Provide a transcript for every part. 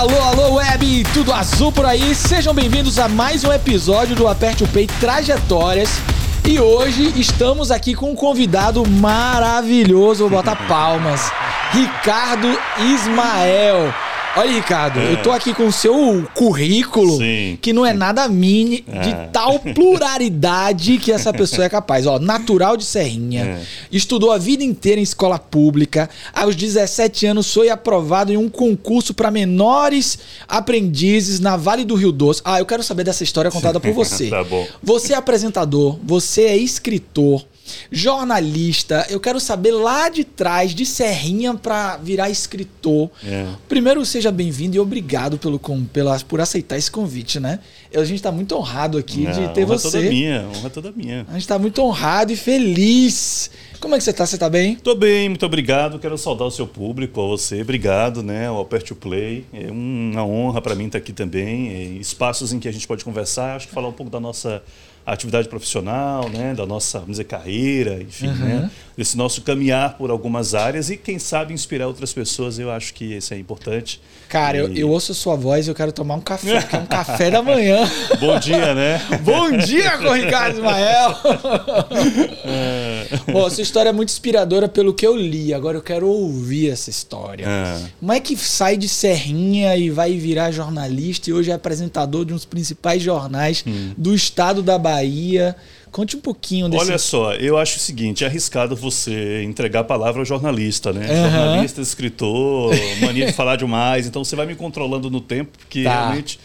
Alô, alô, web, tudo azul por aí? Sejam bem-vindos a mais um episódio do Aperte o Play Trajetórias. E hoje estamos aqui com um convidado maravilhoso, vou botar palmas. Ricardo Ismael. Olha, Ricardo, É. eu tô aqui com o seu currículo, Sim. que não é nada mini, de É. tal pluralidade que essa pessoa é capaz. Ó, natural de Serrinha, É. estudou a vida inteira em escola pública, aos 17 anos foi aprovado em um concurso para menores aprendizes na Vale do Rio Doce. Ah, eu quero saber dessa história contada por você. Tá bom. Você é apresentador, você é escritor, jornalista. Eu quero saber lá de trás, de Serrinha, para virar escritor. É. Primeiro, seja bem-vindo e obrigado pelo, com- pela, por aceitar esse convite, né? A gente está muito honrado aqui Não, de ter honra você. toda minha, honra toda minha. A gente tá muito honrado e feliz. Como é que você tá? Você tá bem? Tô bem, muito obrigado. Quero saudar o seu público, a você. Obrigado, né? Ao o Play. É uma honra para mim estar aqui também. É, espaços em que a gente pode conversar, acho que falar um pouco da nossa atividade profissional, né? Da nossa, vamos dizer, carreira, enfim, Uhum. né? Desse nosso caminhar por algumas áreas e, quem sabe, inspirar outras pessoas. Eu acho que isso é importante. Cara, eu, E- eu ouço a sua voz e eu quero tomar um café, porque é um café da manhã. Bom dia, né? Bom dia com o Ricardo Ismael! Bom, sua história é muito inspiradora pelo que eu li. Agora eu quero ouvir essa história. Ah. Como é que sai de Serrinha e vai virar jornalista e hoje é apresentador de um dos principais jornais do estado da Bahia? Conte um pouquinho desse. Olha só, eu acho o seguinte, é arriscado você entregar a palavra ao jornalista, né? Aham. Jornalista, escritor, mania de falar demais, então você vai me controlando no tempo, porque Tá. realmente...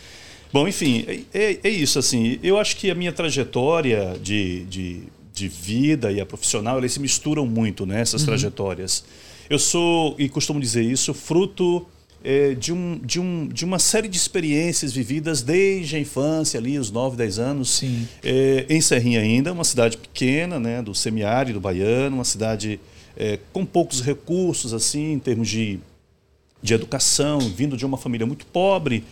Bom, enfim, é, é- é isso, assim, eu acho que a minha trajetória de, de, de vida e a profissional, elas se misturam muito, né? Essas trajetórias. Eu sou, e costumo dizer isso, fruto é, de, um, de, um, de uma série de experiências vividas desde a infância, ali, os 9, 10 anos. É, em Serrinha ainda, uma cidade pequena, né, do semiárido baiano, uma cidade é, com poucos recursos, assim, em termos de, de educação, vindo de uma família muito pobre.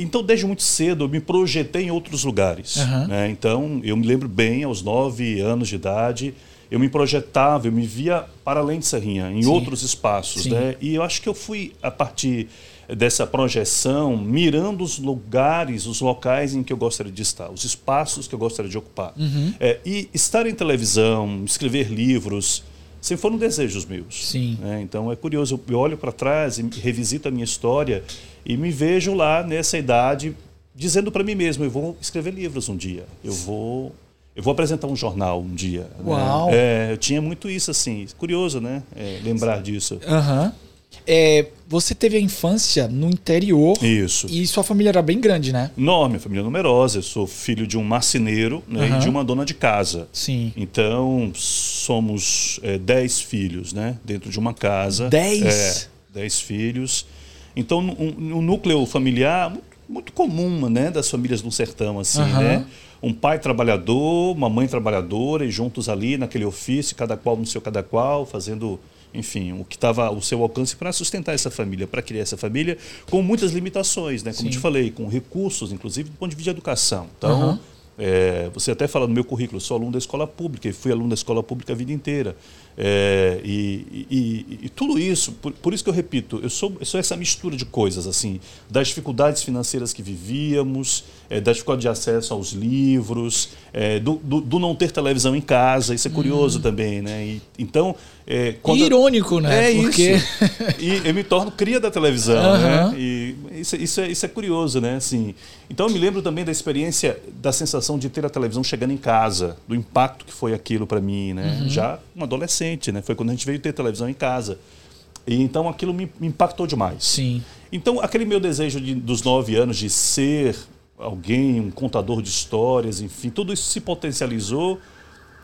Então, desde muito cedo, eu me projetei em outros lugares. Aham. né? Então, eu me lembro bem, aos nove anos de idade, eu me projetava, eu me via para além de Serrinha, em Sim. outros espaços. Sim. Né? E eu acho que eu fui, a partir dessa projeção, mirando os lugares, os locais em que eu gostaria de estar, os espaços que eu gostaria de ocupar. Uhum. É, e estar em televisão, escrever livros, sempre foram desejos meus. Sim. né? Então é curioso, eu olho para trás e revisito a minha história e me vejo lá nessa idade dizendo para mim mesmo, eu vou escrever livros um dia, eu vou eu vou apresentar um jornal um dia. né? Uau. É, eu tinha muito isso assim, curioso, né? É, lembrar disso. Aham. É, você teve a infância no interior Isso. e sua família era bem grande, né? Enorme, família numerosa. Eu sou filho de um marceneiro né, Aham. e de uma dona de casa. Sim. Então, somos é, dez filhos, né? Dentro de uma casa. Dez? É, dez filhos. Então, um, um núcleo familiar muito, comum, né? Das famílias do sertão, assim, Aham. né? Um pai trabalhador, uma mãe trabalhadora e juntos ali naquele ofício, cada qual no seu cada qual, fazendo... Enfim, o que estava ao seu alcance para sustentar essa família, para criar essa família, com muitas limitações, né? Como Sim. te falei, com recursos, inclusive do ponto de vista de educação. Então, Aham. é, você até fala no meu currículo, eu sou aluno da escola pública e fui aluno da escola pública a vida inteira. É, e, e- e- tudo isso, por, por isso que eu repito, eu sou, eu sou essa mistura de coisas, assim, das dificuldades financeiras que vivíamos, é, da dificuldade de acesso aos livros, é, do, do- do não ter televisão em casa, isso é curioso também, né? E, então, é, quando- Irônico, né? é Porque isso. E eu me torno cria da televisão, Aham. né? E isso, isso, é, isso é curioso, né? Assim, então eu me lembro também da experiência, da sensação de ter a televisão chegando em casa, do impacto que foi aquilo para mim, né? Uhum. Já um adolescente, né? Foi quando a gente veio ter televisão em casa. E então aquilo me, me impactou demais. Sim. Então, aquele meu desejo de- dos nove anos de ser alguém, um contador de histórias, enfim, tudo isso se potencializou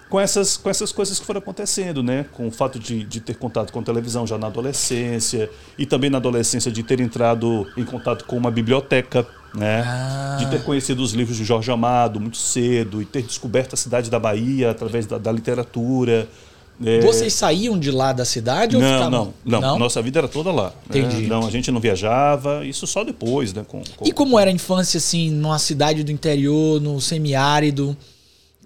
com essas, com essas coisas que foram acontecendo, né? Com o fato de, de ter contato com televisão já na adolescência e também na adolescência de ter entrado em contato com uma biblioteca, né? Ah. De ter conhecido os livros de Jorge Amado muito cedo e ter descoberto a cidade da Bahia através da, da literatura. É, Vocês saíam de lá da cidade ou não, ficavam? não, não, Nossa vida era toda lá. né? Entendi. Não, a gente não viajava, isso só depois, né? Com, com- E como era a infância, assim, numa cidade do interior, no semiárido?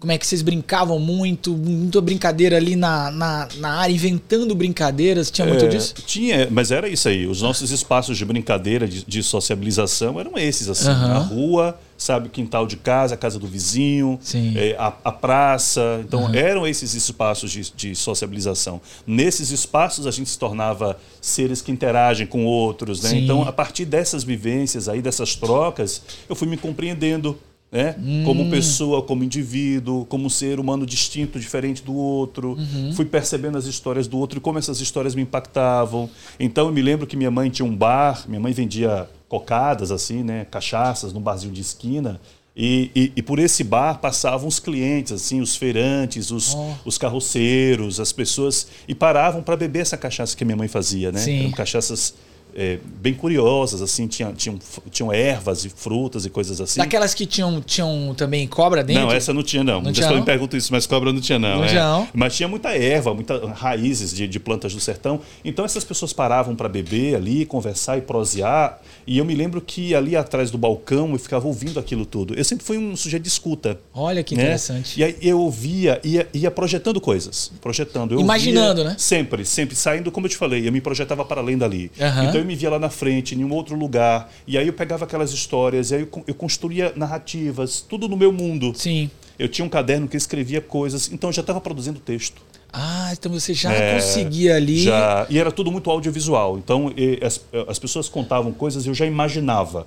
Como é que vocês brincavam muito? Muita brincadeira ali na, na, na área, inventando brincadeiras? Tinha muito É, disso? Tinha, mas era isso aí. Os nossos espaços de brincadeira, de, de sociabilização, eram esses, assim. Aham. A rua, sabe, o quintal de casa, a casa do vizinho, é, a, a praça. Então, eram esses espaços de, de sociabilização. Nesses espaços, a gente se tornava seres que interagem com outros, né? Então, a partir dessas vivências aí, dessas trocas, eu fui me compreendendo. Né? Hum. Como pessoa, como indivíduo, como ser humano distinto, diferente do outro. Uhum. Fui percebendo as histórias do outro e como essas histórias me impactavam. Então eu me lembro que minha mãe tinha um bar, minha mãe vendia cocadas, assim, né? Cachaças num barzinho de esquina. E, e- e por esse bar passavam os clientes, assim, os feirantes, os, Oh. os carroceiros, as pessoas, e paravam para beber essa cachaça que minha mãe fazia, né? Sim. Eram cachaças é, bem curiosas, assim, tinha, tinham, tinham ervas e frutas e coisas assim. Daquelas que tinham, tinham também cobra dentro? Não, essa não tinha, não. Muitas pessoas me perguntam isso, mas cobra não tinha, não. Não é. tinha, não? Mas tinha muita erva, muitas raízes de, de plantas do sertão. Então essas pessoas paravam para beber ali, conversar e prosear. E eu me lembro que ali atrás do balcão eu ficava ouvindo aquilo tudo. Eu sempre fui um sujeito de escuta. Olha que né? interessante. E aí eu ouvia, ia, ia projetando coisas. Projetando. Eu Imaginando, né? Sempre, sempre. Saindo, como eu te falei, eu me projetava para além dali. Aham. Então eu me via lá na frente, em um outro lugar. E aí eu pegava aquelas histórias, e aí eu, eu construía narrativas, tudo no meu mundo. Sim. Eu tinha um caderno que eu escrevia coisas, então eu já estava produzindo texto. Ah, então você já É, conseguia ali. Já, e era tudo muito audiovisual. Então e, as, as pessoas contavam coisas eu já imaginava.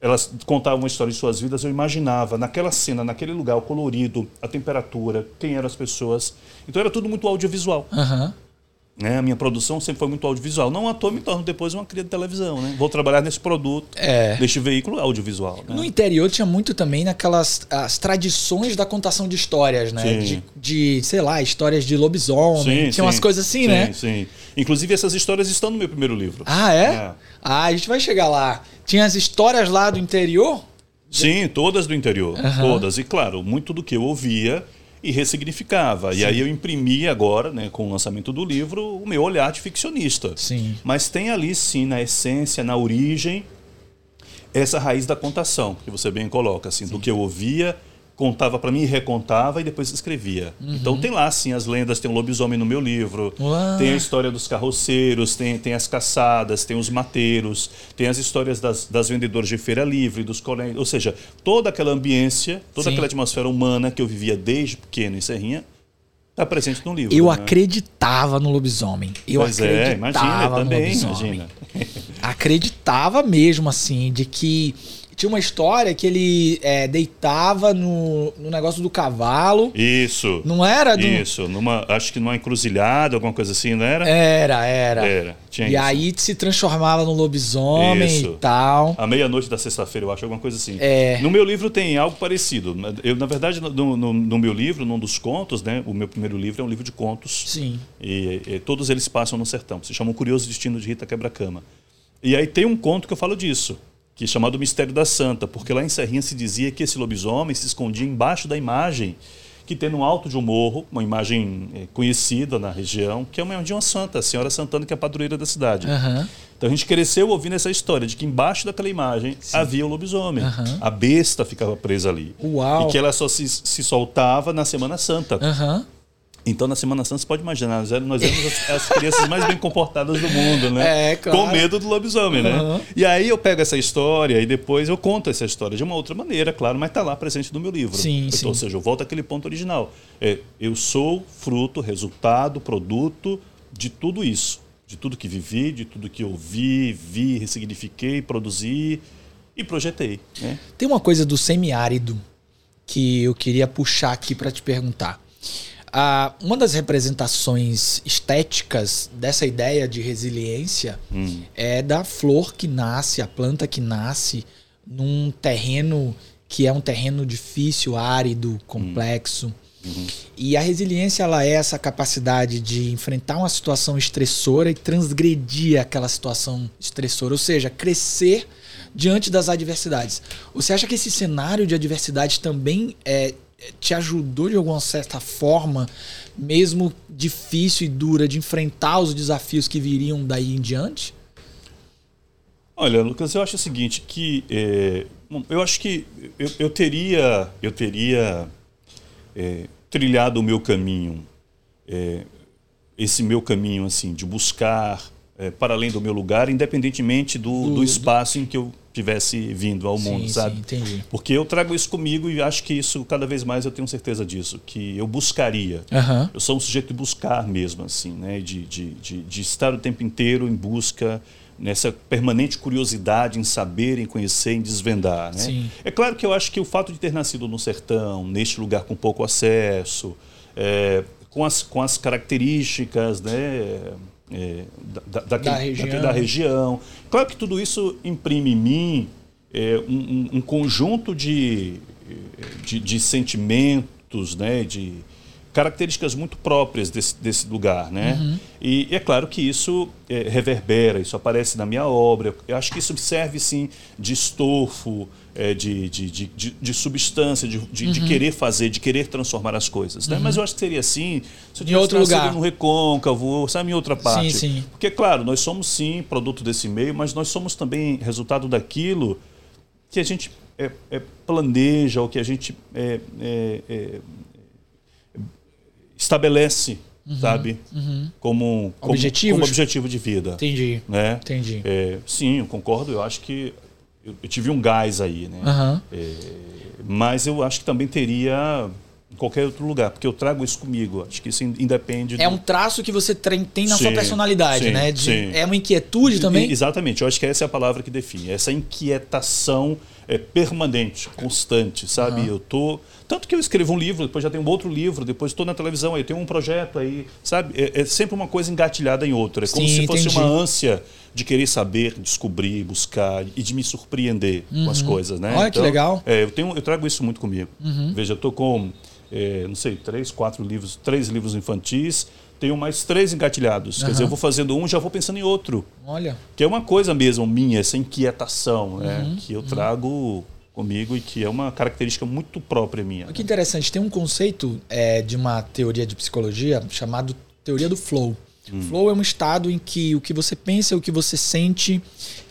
Elas contavam uma história de suas vidas, eu imaginava naquela cena, naquele lugar, o colorido, a temperatura, quem eram as pessoas. Então era tudo muito audiovisual. Aham. Né? A minha produção sempre foi muito audiovisual. Não à toa me torno depois uma cria de televisão. Né? Vou trabalhar nesse produto, É. neste veículo audiovisual. né? No interior tinha muito também naquelas as tradições da contação de histórias, né? Sim. De, de, sei lá, histórias de lobisomem. tinha umas coisas assim, sim, né? Sim. Inclusive, essas histórias estão no meu primeiro livro. Ah, é? É. Ah, a gente vai chegar lá. Tinha as histórias lá do interior? Sim, todas do interior. Aham. Todas. E claro, muito do que eu ouvia e ressignificava. E aí eu imprimi agora, né, com o lançamento do livro, o meu olhar de ficcionista. Sim. Mas tem ali, sim, na essência, na origem, essa raiz da contação, que você bem coloca, assim, do que eu ouvia, contava para mim, recontava e depois escrevia. Então tem lá, sim, as lendas, tem o lobisomem no meu livro, Uau. tem a história dos carroceiros, tem, tem as caçadas, tem os mateiros, tem as histórias das, das vendedoras de feira livre, dos colégios, ou seja, toda aquela ambiência, toda Sim. aquela atmosfera humana que eu vivia desde pequeno em Serrinha, está presente no livro. Eu né? acreditava no lobisomem. Eu Pois é, acreditava imagina, no também, lobisomem. imagina. Acreditava mesmo, assim, de que tinha uma história que ele é, deitava no, no negócio do cavalo. Isso. Não era? Do... Isso, numa, acho que numa encruzilhada, alguma coisa assim, não era? Era, era. Era, tinha e isso. aí se transformava no lobisomem Isso. e tal. À meia-noite da sexta-feira, eu acho, alguma coisa assim. É. No meu livro tem algo parecido. Eu, na verdade, no, no- no meu livro, num dos contos, né? O meu primeiro livro é um livro de contos. Sim. E, e todos eles passam no sertão. Se chama O Curioso Destino de Rita Quebra-Cama. E aí tem um conto que eu falo disso, que é chamado Mistério da Santa, porque lá em Serrinha se dizia que esse lobisomem se escondia embaixo da imagem que tem no alto de um morro, uma imagem eh, conhecida na região, que é uma de uma santa, a Senhora Santana, que é a padroeira da cidade. Aham. Então a gente cresceu ouvindo essa história de que embaixo daquela imagem havia o lobisomem. Aham. A besta ficava presa ali. Uau. E que ela só se, se soltava na Semana Santa. Aham. Então, na Semana Santa, você pode imaginar, nós éramos, as, as crianças mais bem comportadas do mundo, né? É, claro. Com medo do lobisomem, Aham. né? E aí eu pego essa história e depois eu conto essa história de uma outra maneira, claro, mas está lá presente no meu livro. Sim, então, sim. Ou seja, eu volto àquele ponto original. É, eu sou fruto, resultado, produto de tudo isso. De tudo que vivi, de tudo que ouvi, vi, ressignifiquei, produzi e projetei. Né? Tem uma coisa do semiárido que eu queria puxar aqui para te perguntar. Ah, uma das representações estéticas dessa ideia de resiliência Hum. é da flor que nasce, a planta que nasce num terreno que é um terreno difícil, árido, complexo. E a resiliência ela é essa capacidade de enfrentar uma situação estressora e transgredir aquela situação estressora, ou seja, crescer diante das adversidades. Você acha que esse cenário de adversidade também é, te ajudou de alguma certa forma, mesmo difícil e dura, de enfrentar os desafios que viriam daí em diante? Olha, Lucas, eu acho o seguinte, que é, eu acho que eu, eu teria, eu teria é, trilhado o meu caminho, é, esse meu caminho assim de buscar é, para além do meu lugar, independentemente do, do, do espaço em que eu tivesse vindo ao mundo, sim, sabe? Sim, entendi. Porque eu trago isso comigo e acho que isso cada vez mais eu tenho certeza disso, que eu buscaria. Uhum. Eu sou um sujeito de buscar mesmo, assim, né? De, de, de, de estar o tempo inteiro em busca nessa permanente curiosidade em saber, em conhecer, em desvendar. Né? Sim. É claro que eu acho que o fato de ter nascido no sertão, neste lugar com pouco acesso, é, com, as, com as características né, é, da, da, da, região. da, região. Claro que tudo isso imprime em mim é, um, um, conjunto de, de, de sentimentos, né, de características muito próprias desse, desse lugar, né? Uhum. E, e, é claro que isso é, reverbera, isso aparece na minha obra. Eu acho que isso serve sim de estofo, é, de, de, de, de, substância, de, de, Uhum. de, querer fazer, de querer transformar as coisas. Né? Mas eu acho que seria assim se eu Em outro lugar. no recôncavo, sabe, em outra parte. Sim, sim. Porque, claro, nós somos sim produto desse meio, mas nós somos também resultado daquilo que a gente é, é, planeja, ou que a gente é, é, é estabelece, sabe, como, como, Objetivos? como objetivo de vida. Entendi. Né? Entendi. É, sim, eu concordo. Eu acho que eu, eu tive um gás aí, né? Aham. É, mas eu acho que também teria em qualquer outro lugar, porque eu trago isso comigo. Acho que isso in- independe. É do- um traço que você tem na sua Sim, personalidade, sim, né? De- sim. É uma inquietude também? Exatamente, eu acho que essa é a palavra que define. Essa inquietação é, permanente, constante, sabe? Aham. Eu tô. Tanto que eu escrevo um livro, depois já tenho um outro livro, depois estou na televisão, aí tenho um projeto aí, sabe? É, é sempre uma coisa engatilhada em outra. É como Sim, se fosse entendi. uma ânsia de querer saber, descobrir, buscar e de me surpreender com as coisas, né? Uhum. Olha que legal. Uhum. É, eu, tenho, eu trago isso muito comigo. Veja, eu tô com, é, não sei, três, quatro livros, três livros infantis, tenho mais três engatilhados. Quer dizer, eu vou fazendo um, já vou pensando em outro. Olha. Que é uma coisa mesmo minha, essa inquietação, né? Uhum, Que eu trago comigo e que é uma característica muito própria minha. Que interessante. Tem um conceito é, de uma teoria de psicologia chamado teoria do flow. Flow é um estado em que o que você pensa e o que você sente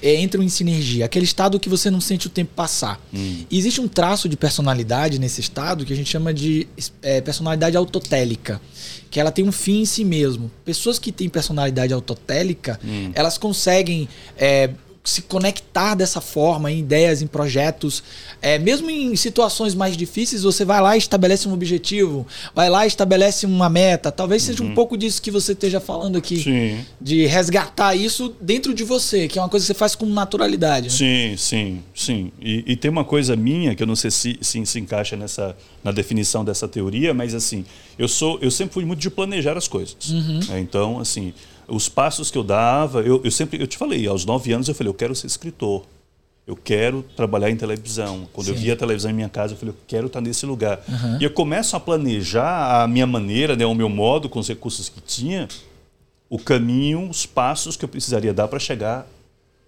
é, entram em sinergia. Aquele estado que você não sente o tempo passar. E existe um traço de personalidade nesse estado que a gente chama de é, personalidade autotélica. Que ela tem um fim em si mesmo. Pessoas que têm personalidade autotélica, elas conseguem é, se conectar dessa forma em ideias, em projetos. É, mesmo em situações mais difíceis, você vai lá e estabelece um objetivo, vai lá e estabelece uma meta. Talvez seja um pouco disso que você esteja falando aqui. Sim, De resgatar isso dentro de você, que é uma coisa que você faz com naturalidade. né? sim, sim, sim. E, e tem uma coisa minha que eu não sei se se, se encaixa nessa na definição dessa teoria, mas assim, eu sou, eu sempre fui muito de planejar as coisas. Uhum. É, então, assim, os passos que eu dava, eu, eu sempre, eu te falei, aos nove anos eu falei, eu quero ser escritor. Eu quero trabalhar em televisão. Quando eu Sim. via a televisão em minha casa, eu falei, eu quero estar nesse lugar. E eu começo a planejar a minha maneira, né, o meu modo, com os recursos que tinha, o caminho, os passos que eu precisaria dar para chegar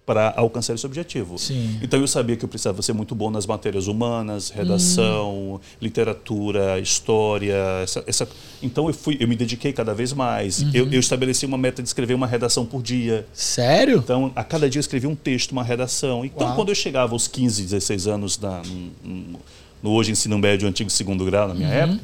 para alcançar esse objetivo. Sim. Então eu sabia que eu precisava ser muito bom nas matérias humanas, redação, literatura, história, essa, essa- então eu fui, eu me dediquei cada vez mais. Eu, eu estabeleci uma meta de escrever uma redação por dia. Sério? Então, a cada dia eu escrevia um texto, uma redação. Então, Uau. quando eu chegava aos 15, 16 anos na, no, no hoje ensino médio, antigo segundo grau, na minha Uhum. época,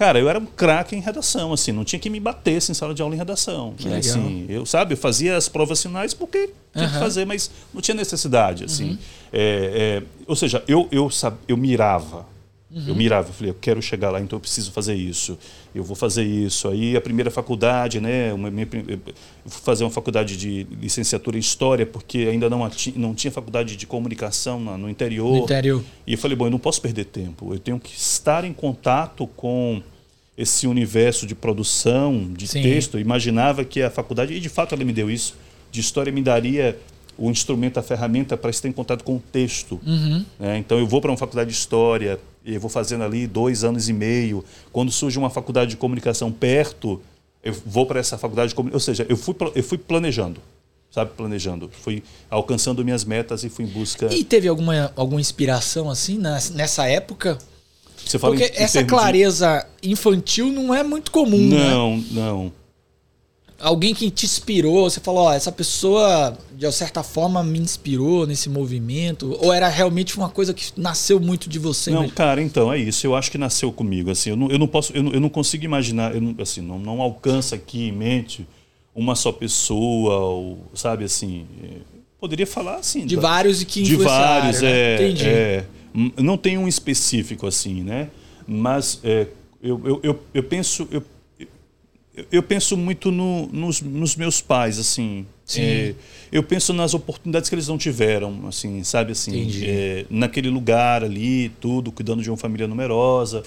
cara, eu era um craque em redação, assim, não tinha que me bater em sala de aula em redação. Que né? legal. Assim, eu, sabe, eu fazia as provas finais porque tinha que Aham. fazer, mas não tinha necessidade, assim. Uhum. É, é, ou seja, eu, eu, sab, eu mirava. Uhum. Eu mirava, eu falei, eu quero chegar lá, então eu preciso fazer isso. Eu vou fazer isso. Aí a primeira faculdade, né? Uma, minha, prim- eu fui fazer uma faculdade de licenciatura em História, porque ainda não, ati- não tinha faculdade de comunicação na- no interior. No interior. E eu falei, bom, eu não posso perder tempo. Eu tenho que estar em contato com esse universo de produção, de Sim. texto. Eu imaginava que a faculdade, e de fato ela me deu isso, de história me daria o instrumento, a ferramenta para estar em contato com o texto. Uhum. né? Então eu vou para uma faculdade de história, eu vou fazendo ali dois anos e meio. Quando surge uma faculdade de comunicação perto, eu vou para essa faculdade de comunicação. Ou seja, eu fui, eu fui planejando, sabe? Planejando. Fui alcançando minhas metas e fui em busca. E teve alguma, alguma inspiração assim nessa época? Você fala Porque em- em essa termos de- clareza infantil não é muito comum, né? Não, não. Alguém que te inspirou? Você falou, ó, essa pessoa de certa forma me inspirou nesse movimento? Ou era realmente uma coisa que nasceu muito de você? Não, mesmo? cara, então é isso. Eu acho que nasceu comigo. Assim, eu não, eu não posso, eu não, eu não consigo imaginar, eu não, assim, não, não alcança aqui em mente uma só pessoa, ou, sabe assim. é, Poderia falar assim. De da- vários e que de vários, né? é, Entendi. é. Não tem um específico assim, né? Mas é, eu, eu, eu, eu penso eu, eu- penso muito no- nos, nos meus pais, assim. Sim. É, eu penso nas oportunidades que eles não tiveram, assim, sabe assim, é, naquele lugar ali, tudo, cuidando de uma família numerosa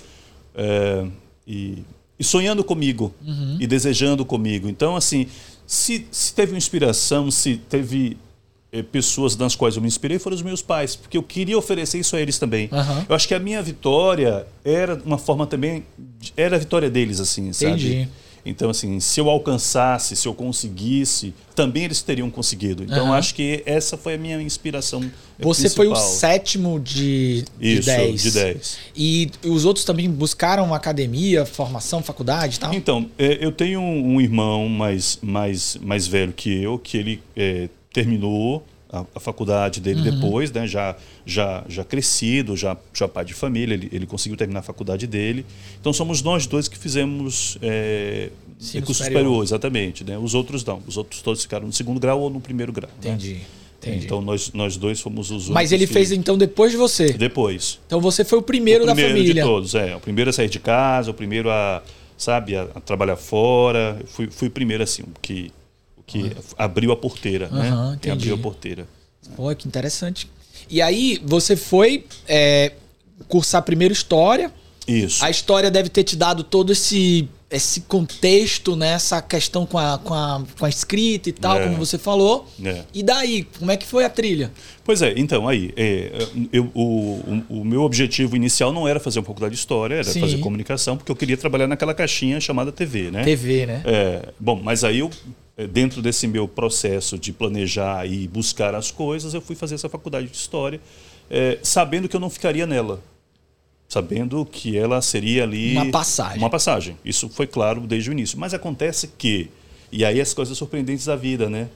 é, e, e sonhando comigo Uhum. e desejando comigo. Então, assim, se, se teve uma inspiração, se teve eh, pessoas das quais eu me inspirei, foram os meus pais, porque eu queria oferecer isso a eles também. Aham. Eu acho que a minha vitória era uma forma também, era a vitória deles, assim, Entendi. sabe? Então, assim, se eu alcançasse, se eu conseguisse, também eles teriam conseguido. Então, Aham. acho que essa foi a minha inspiração Você foi o principal. sétimo de, de Isso, 10. de 10. E os outros também buscaram academia, formação, faculdade e tal? Então, é, eu tenho um, um irmão mais, mais, mais velho que eu, que ele é, terminou a, a faculdade dele Uhum. depois, né, já, já, já crescido, já, já pai de família, ele, ele conseguiu terminar a faculdade dele. Então, somos nós dois que fizemos é, Ensino curso superior. superior, exatamente. Né? Os outros não, os outros todos ficaram no segundo grau ou no primeiro grau. né? Entendi. entendi. Então, nós, nós dois fomos os Mas ele que- fez então depois de você. Depois. Então você foi o primeiro, o primeiro da família. de todos, é. O primeiro a sair de casa, o primeiro a, sabe, a, a trabalhar fora. Eu Fui, fui o primeiro, assim, que, que abriu a porteira, né? entendi. Quem abriu a porteira. Pô, que interessante. E aí você foi é, cursar primeiro história. Isso. A história deve ter te dado todo esse, esse contexto, né? Essa questão com a, com a, com a escrita e tal, É. como você falou. É. E daí, como é que foi a trilha? Pois é, então, aí, é, eu, o, o, o meu objetivo inicial não era fazer uma faculdade de história, era Sim. fazer comunicação, porque eu queria trabalhar naquela caixinha chamada TV, né? TV, né? É, bom, mas aí eu, dentro desse meu processo de planejar e buscar as coisas, eu fui fazer essa faculdade de história, eh, sabendo que eu não ficaria nela, sabendo que ela seria ali Uma passagem. Uma passagem. Isso foi claro desde o início. Mas acontece que, e aí as coisas surpreendentes da vida, né?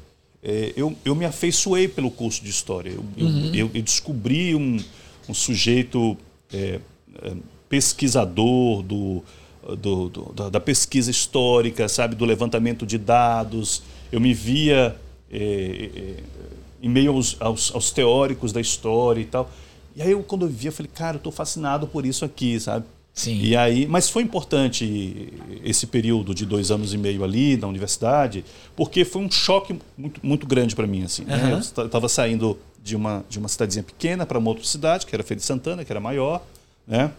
Eh, eu, eu me afeiçoei pelo curso de história. Eu, Uhum. eu, eu descobri um, um sujeito eh, eh, pesquisador do, do- do- da, pesquisa histórica, sabe, do levantamento de dados. Eu me via eh, eh, em meio aos, aos, aos teóricos da história e tal. E aí, eu, quando eu via, eu falei, cara, eu estou fascinado por isso aqui, sabe? Sim. E aí, mas foi importante esse período de dois anos e meio ali na universidade, porque foi um choque muito, muito grande para mim. Assim, né? Aham. Eu estava saindo de uma, de uma cidadezinha pequena para uma outra cidade, que era Feira de Santana, que era maior, né?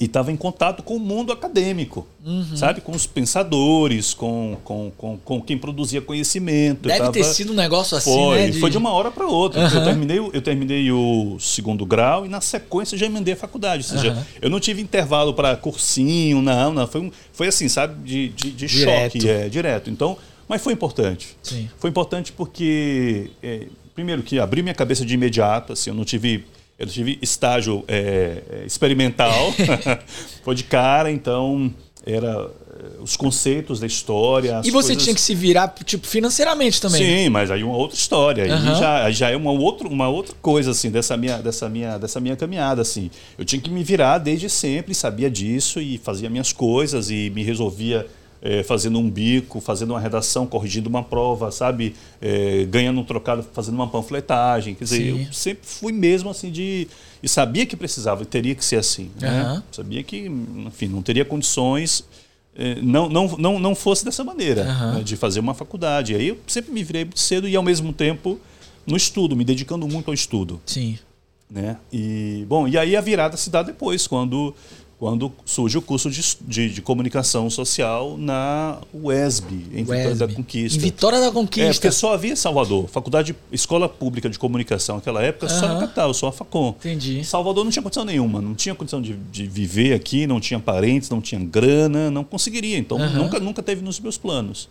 E estava em contato com o mundo acadêmico, Uhum. sabe? Com os pensadores, com, com, com, com quem produzia conhecimento. Deve tava- ter sido um negócio assim, foi, né? foi de uma hora para outra. Aham. Eu, terminei, o- eu terminei o segundo grau e na sequência já emendei a faculdade. Ou seja, Aham. eu não tive intervalo para cursinho, não, não. Foi, um- foi assim, sabe, de, de, de choque, é, direto. Então, mas foi importante. Sim. Foi importante porque, é, primeiro, que abriu minha cabeça de imediato, assim, eu não tive. Eu tive estágio é, experimental, foi de cara, então era é, os conceitos da história. E você coisas- tinha que se virar, tipo, financeiramente também. Sim, mas aí uma outra história. Aí Aham. já, já é uma, outro, uma outra coisa, assim, dessa minha, dessa, minha, dessa minha caminhada, assim. Eu tinha que me virar desde sempre, sabia disso e fazia minhas coisas e me resolvia eh, fazendo um bico, fazendo uma redação, corrigindo uma prova, sabe? Eh, ganhando um trocado, fazendo uma panfletagem. Quer dizer, Sim. eu sempre fui mesmo assim de... E sabia que precisava e teria que ser assim. Né? Aham. Sabia que, enfim, não teria condições... eh, Não, não, não, não fosse dessa maneira Aham. né, de fazer uma faculdade. Aí eu sempre me virei muito cedo e ao mesmo tempo no estudo, me dedicando muito ao estudo, Sim. né? E bom, e aí a virada se dá depois, quando quando surge o curso de, de, de comunicação social na UESB, em Vitória da. Conquista. Em Vitória da É, Conquista. porque só havia em Salvador, faculdade, escola pública de comunicação naquela época, só na capital, só a Facom. Entendi. Salvador não tinha condição nenhuma, não tinha condição de, de viver aqui, não tinha parentes, não tinha grana, não conseguiria. Então nunca, nunca teve nos meus planos.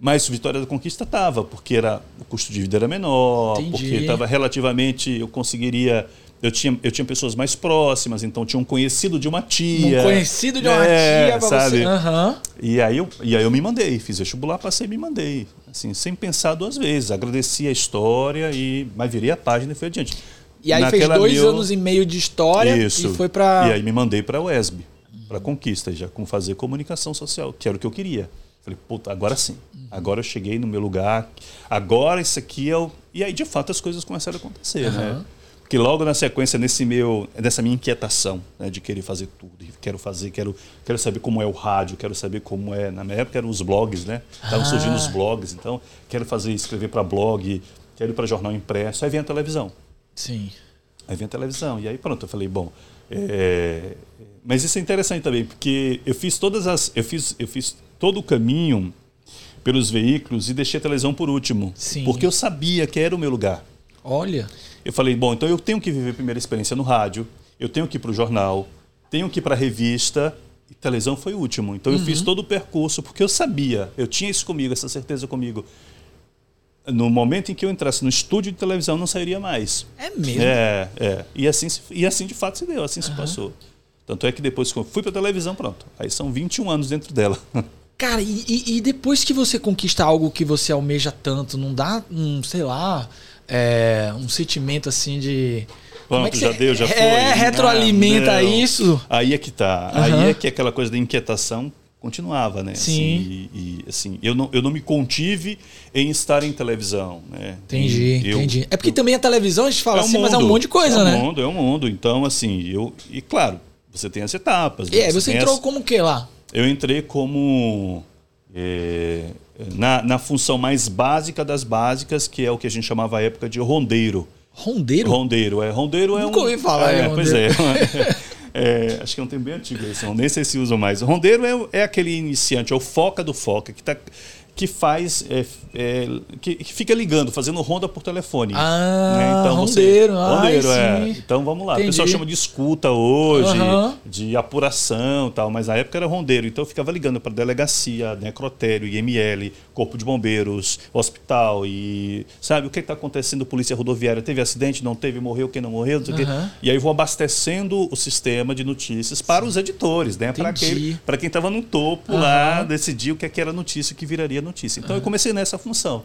Mas Vitória da Conquista estava, porque era, o custo de vida era menor, Entendi. porque estava relativamente, eu conseguiria eu tinha, eu tinha pessoas mais próximas, então tinha um conhecido de uma tia. Um conhecido de uma É, tia pra sabe? você. Aham. E aí, eu, e aí eu me mandei, fiz vestibular, passei e me mandei. Assim, sem pensar duas vezes. Agradeci a história, e mas virei a página e fui adiante. E aí fez Naquela dois meu- anos e meio de história Isso. e foi pra. E aí me mandei para a UESB, para Conquista, já com fazer comunicação social, que era o que eu queria. Falei, puta, agora sim. Agora eu cheguei no meu lugar. Agora isso aqui é o. E aí, de fato, as coisas começaram a acontecer, né? Porque logo na sequência, nesse meu, nessa minha inquietação né, de querer fazer tudo, quero fazer, quero, quero saber como é o rádio, quero saber como é. Na minha época eram os blogs, né? Estavam Ah. surgindo os blogs, então quero fazer, escrever para blog, quero ir para jornal impresso. Aí vem a televisão. Sim. Aí vem a televisão. E aí pronto, eu falei, bom. é, Mas isso é interessante também, porque eu fiz todas as. Eu fiz, eu fiz todo o caminho pelos veículos e deixei a televisão por último. Sim. Porque eu sabia que era o meu lugar. Olha. Eu falei, bom, então eu tenho que viver a primeira experiência no rádio, eu tenho que ir para o jornal, tenho que ir para a revista, e televisão foi o último. Então eu fiz todo o percurso, porque eu sabia, eu tinha isso comigo, essa certeza comigo. No momento em que eu entrasse no estúdio de televisão, não sairia mais. É mesmo. É, é. E assim, e assim de fato se deu, assim se passou. Tanto é que depois que eu fui para televisão, pronto. Aí são 21 anos dentro dela. Cara, e, e- e depois que você conquista algo que você almeja tanto, não dá um, sei lá, é, um sentimento assim de. É Pronto, que já você- deu, já foi. É, retroalimenta Ah, isso. Aí é que tá. Aham. Aí é que aquela coisa da inquietação continuava, né? Sim. Assim, e, e, assim, eu não, eu não me contive em estar em televisão, né? Entendi, eu- entendi. É porque eu- também a televisão a gente fala é um assim, mas é um mundo, monte de coisa, é né? um mundo, é um mundo. Então, assim, eu. E claro, você tem as etapas. E né? aí, você tem entrou as- como que lá? Eu entrei como. É, na, na função mais básica das básicas, que é o que a gente chamava à época de rondeiro. Rondeiro? Rondeiro, é. Rondeiro é Nunca um. ouvi falar é, Pois é. É, acho que é um tempo bem antigo esse, nem sei se usa mais. Rondeiro é, o- é aquele iniciante, é o foca do foca, que, tá, que faz. é, é, que, que fica ligando, fazendo ronda por telefone. Ah, você- rondeiro, ai, rondeiro, é. sim. Então vamos lá. Entendi. O pessoal chama de escuta hoje, Aham. de apuração e tal, mas na época era rondeiro. Então eu ficava ligando para delegacia, necrotério, IML, Corpo de Bombeiros, hospital e. Sabe o que está acontecendo? Polícia rodoviária. Teve acidente? Não teve? Morreu quem não morreu? Não sei o quê. Aham. E aí vou abastecendo o sistema de notícias para os editores, né? Para quem, estava no topo Aham. lá, decidir o que, é que era notícia, que viraria notícia. Então eu comecei nessa função,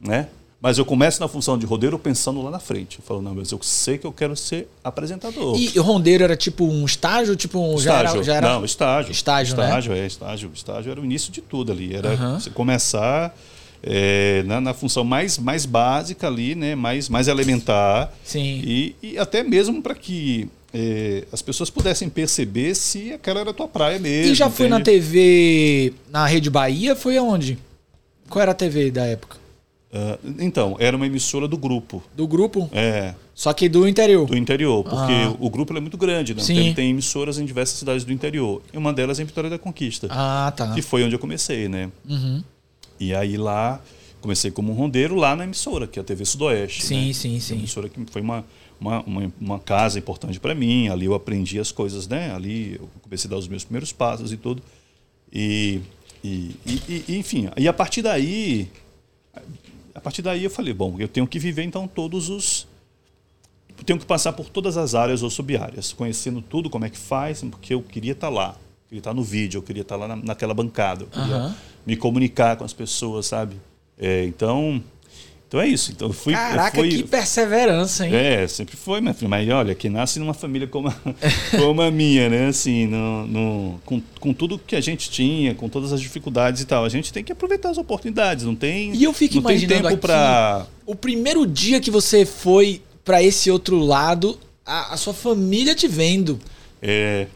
né? Mas eu começo na função de rodeiro pensando lá na frente. Eu falo, não, mas eu sei que eu quero ser apresentador. E o rondeiro era tipo um estágio, tipo um. Já Estágio. era, já era... Não, estágio. Estágio, né? estágio é, estágio. Estágio era o início de tudo ali. Era Aham. você começar é, na, na função mais, mais básica ali, né? mais, mais elementar. Sim. E, e até mesmo para que é, as pessoas pudessem perceber se aquela era a tua praia mesmo. E já foi na? TV, na Rede Bahia? Foi aonde? Qual era a TV da época? Ah, então, era uma emissora do grupo. Do grupo? É, Só que do interior. do interior, porque Ah. o grupo é muito grande, né? Sim. Tem, tem emissoras em diversas cidades do interior. E uma delas é em Vitória da Conquista, Ah, tá. que foi onde eu comecei, né? Uhum. E aí lá, comecei como um rondeiro lá na emissora, que é a TV Sudoeste. Sim, né? sim, sim. emissora que foi uma, uma, uma, uma casa importante para mim. Ali eu aprendi as coisas, né? Ali eu comecei a dar os meus primeiros passos e tudo. E, e, e- e, enfim, e a partir daí, a partir daí eu falei, bom, eu tenho que viver então todos os tenho que passar por todas as áreas ou sub-áreas, conhecendo tudo, como é que faz, porque eu queria estar lá. Eu queria estar no vídeo, eu queria estar lá na, naquela bancada, eu queria Aham. me comunicar com as pessoas, sabe? É, então, então é isso. Então eu fui, eu Caraca, fui- que perseverança, hein? é, sempre foi, minha filha. Mas olha, quem nasce numa família como a, como a minha, né? Assim, no, no- com, com tudo que a gente tinha, com todas as dificuldades e tal, a gente tem que aproveitar as oportunidades. Não tem, E eu fico não tem imaginando tempo aqui- para O primeiro dia que você foi pra esse outro lado, a, a sua família te vendo. é,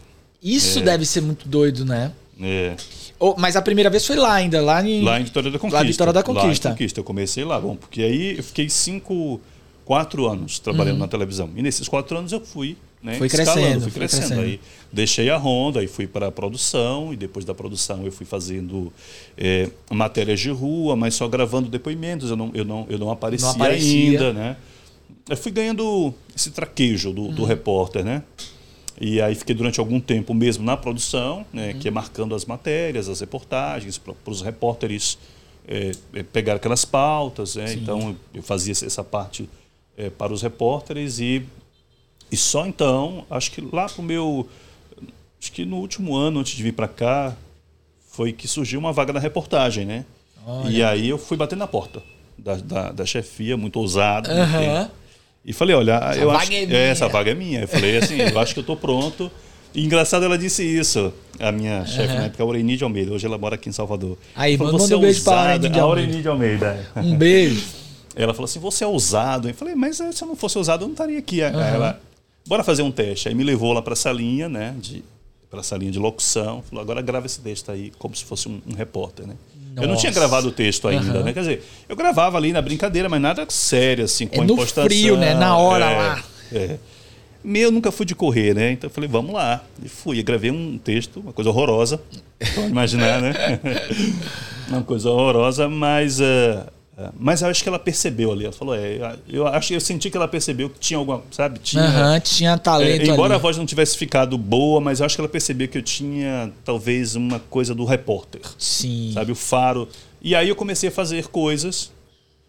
Isso É. deve ser muito doido, né? é, Ô, mas a primeira vez foi lá ainda, lá em. lá em Vitória da Conquista. Lá em Vitória da Lá Conquista. em Conquista. Eu comecei lá, bom, porque aí eu fiquei cinco, quatro anos trabalhando na televisão. E nesses quatro anos eu fui, né? Uhum. Foi crescendo, fui crescendo. crescendo. Aí deixei a Honda, aí fui para a produção, e depois da produção eu fui fazendo é, matérias de rua, mas só gravando depoimentos, eu não, eu não, eu não aparecia, Não aparecia. ainda, né? Eu fui ganhando esse traquejo do, Uhum. do repórter, né? E aí fiquei durante algum tempo mesmo na produção, né, Uhum. que é marcando as matérias, as reportagens, para os repórteres é, é, pegar aquelas pautas. Né? Então eu fazia essa parte é, para os repórteres e, E só então, acho que lá pro meu. Acho que no último ano, antes de vir para cá, foi que surgiu uma vaga na reportagem, né? Olha. E aí eu fui bater na porta da, da, da chefia, muito ousado. Aham. E falei, olha, Essa eu acho é que minha. essa vaga é minha. Eu falei assim, eu acho que eu tô pronto. E engraçado, ela disse isso, a minha chefe na época, a Aureline de Almeida. Hoje ela mora aqui em Salvador. Aí, Falou, manda "Você um é beijo ousada." Aureline de A Almeida. Aureline de Almeida. é. Um beijo. Ela falou assim, você é ousado. Eu falei, mas eh, se eu não fosse ousado, eu não estaria aqui. Aí ela, bora fazer um teste. Aí me levou lá para a salinha, né? De, para a salinha de locução. Falou, agora grava esse texto aí, como se fosse um, um repórter, né? Eu não tinha Nossa. gravado o texto ainda, Aham. né? Quer dizer, eu gravava ali na brincadeira, mas nada sério, assim, com É a no impostação. frio, né? Na hora É, lá. É. Meu, nunca fui de correr, né? Então eu falei, vamos lá. E fui, eu gravei um texto, uma coisa horrorosa. Pode imaginar, né? uma coisa horrorosa, mas. eh, mas eu acho que ela percebeu ali. Ela falou, é, eu acho eu senti que ela percebeu que tinha alguma, sabe? Tinha, Aham, tinha é, talento embora a ali. voz não tivesse ficado boa, mas eu acho que ela percebeu que eu tinha talvez uma coisa do repórter, Sim. sabe? O faro. E aí eu comecei a fazer coisas,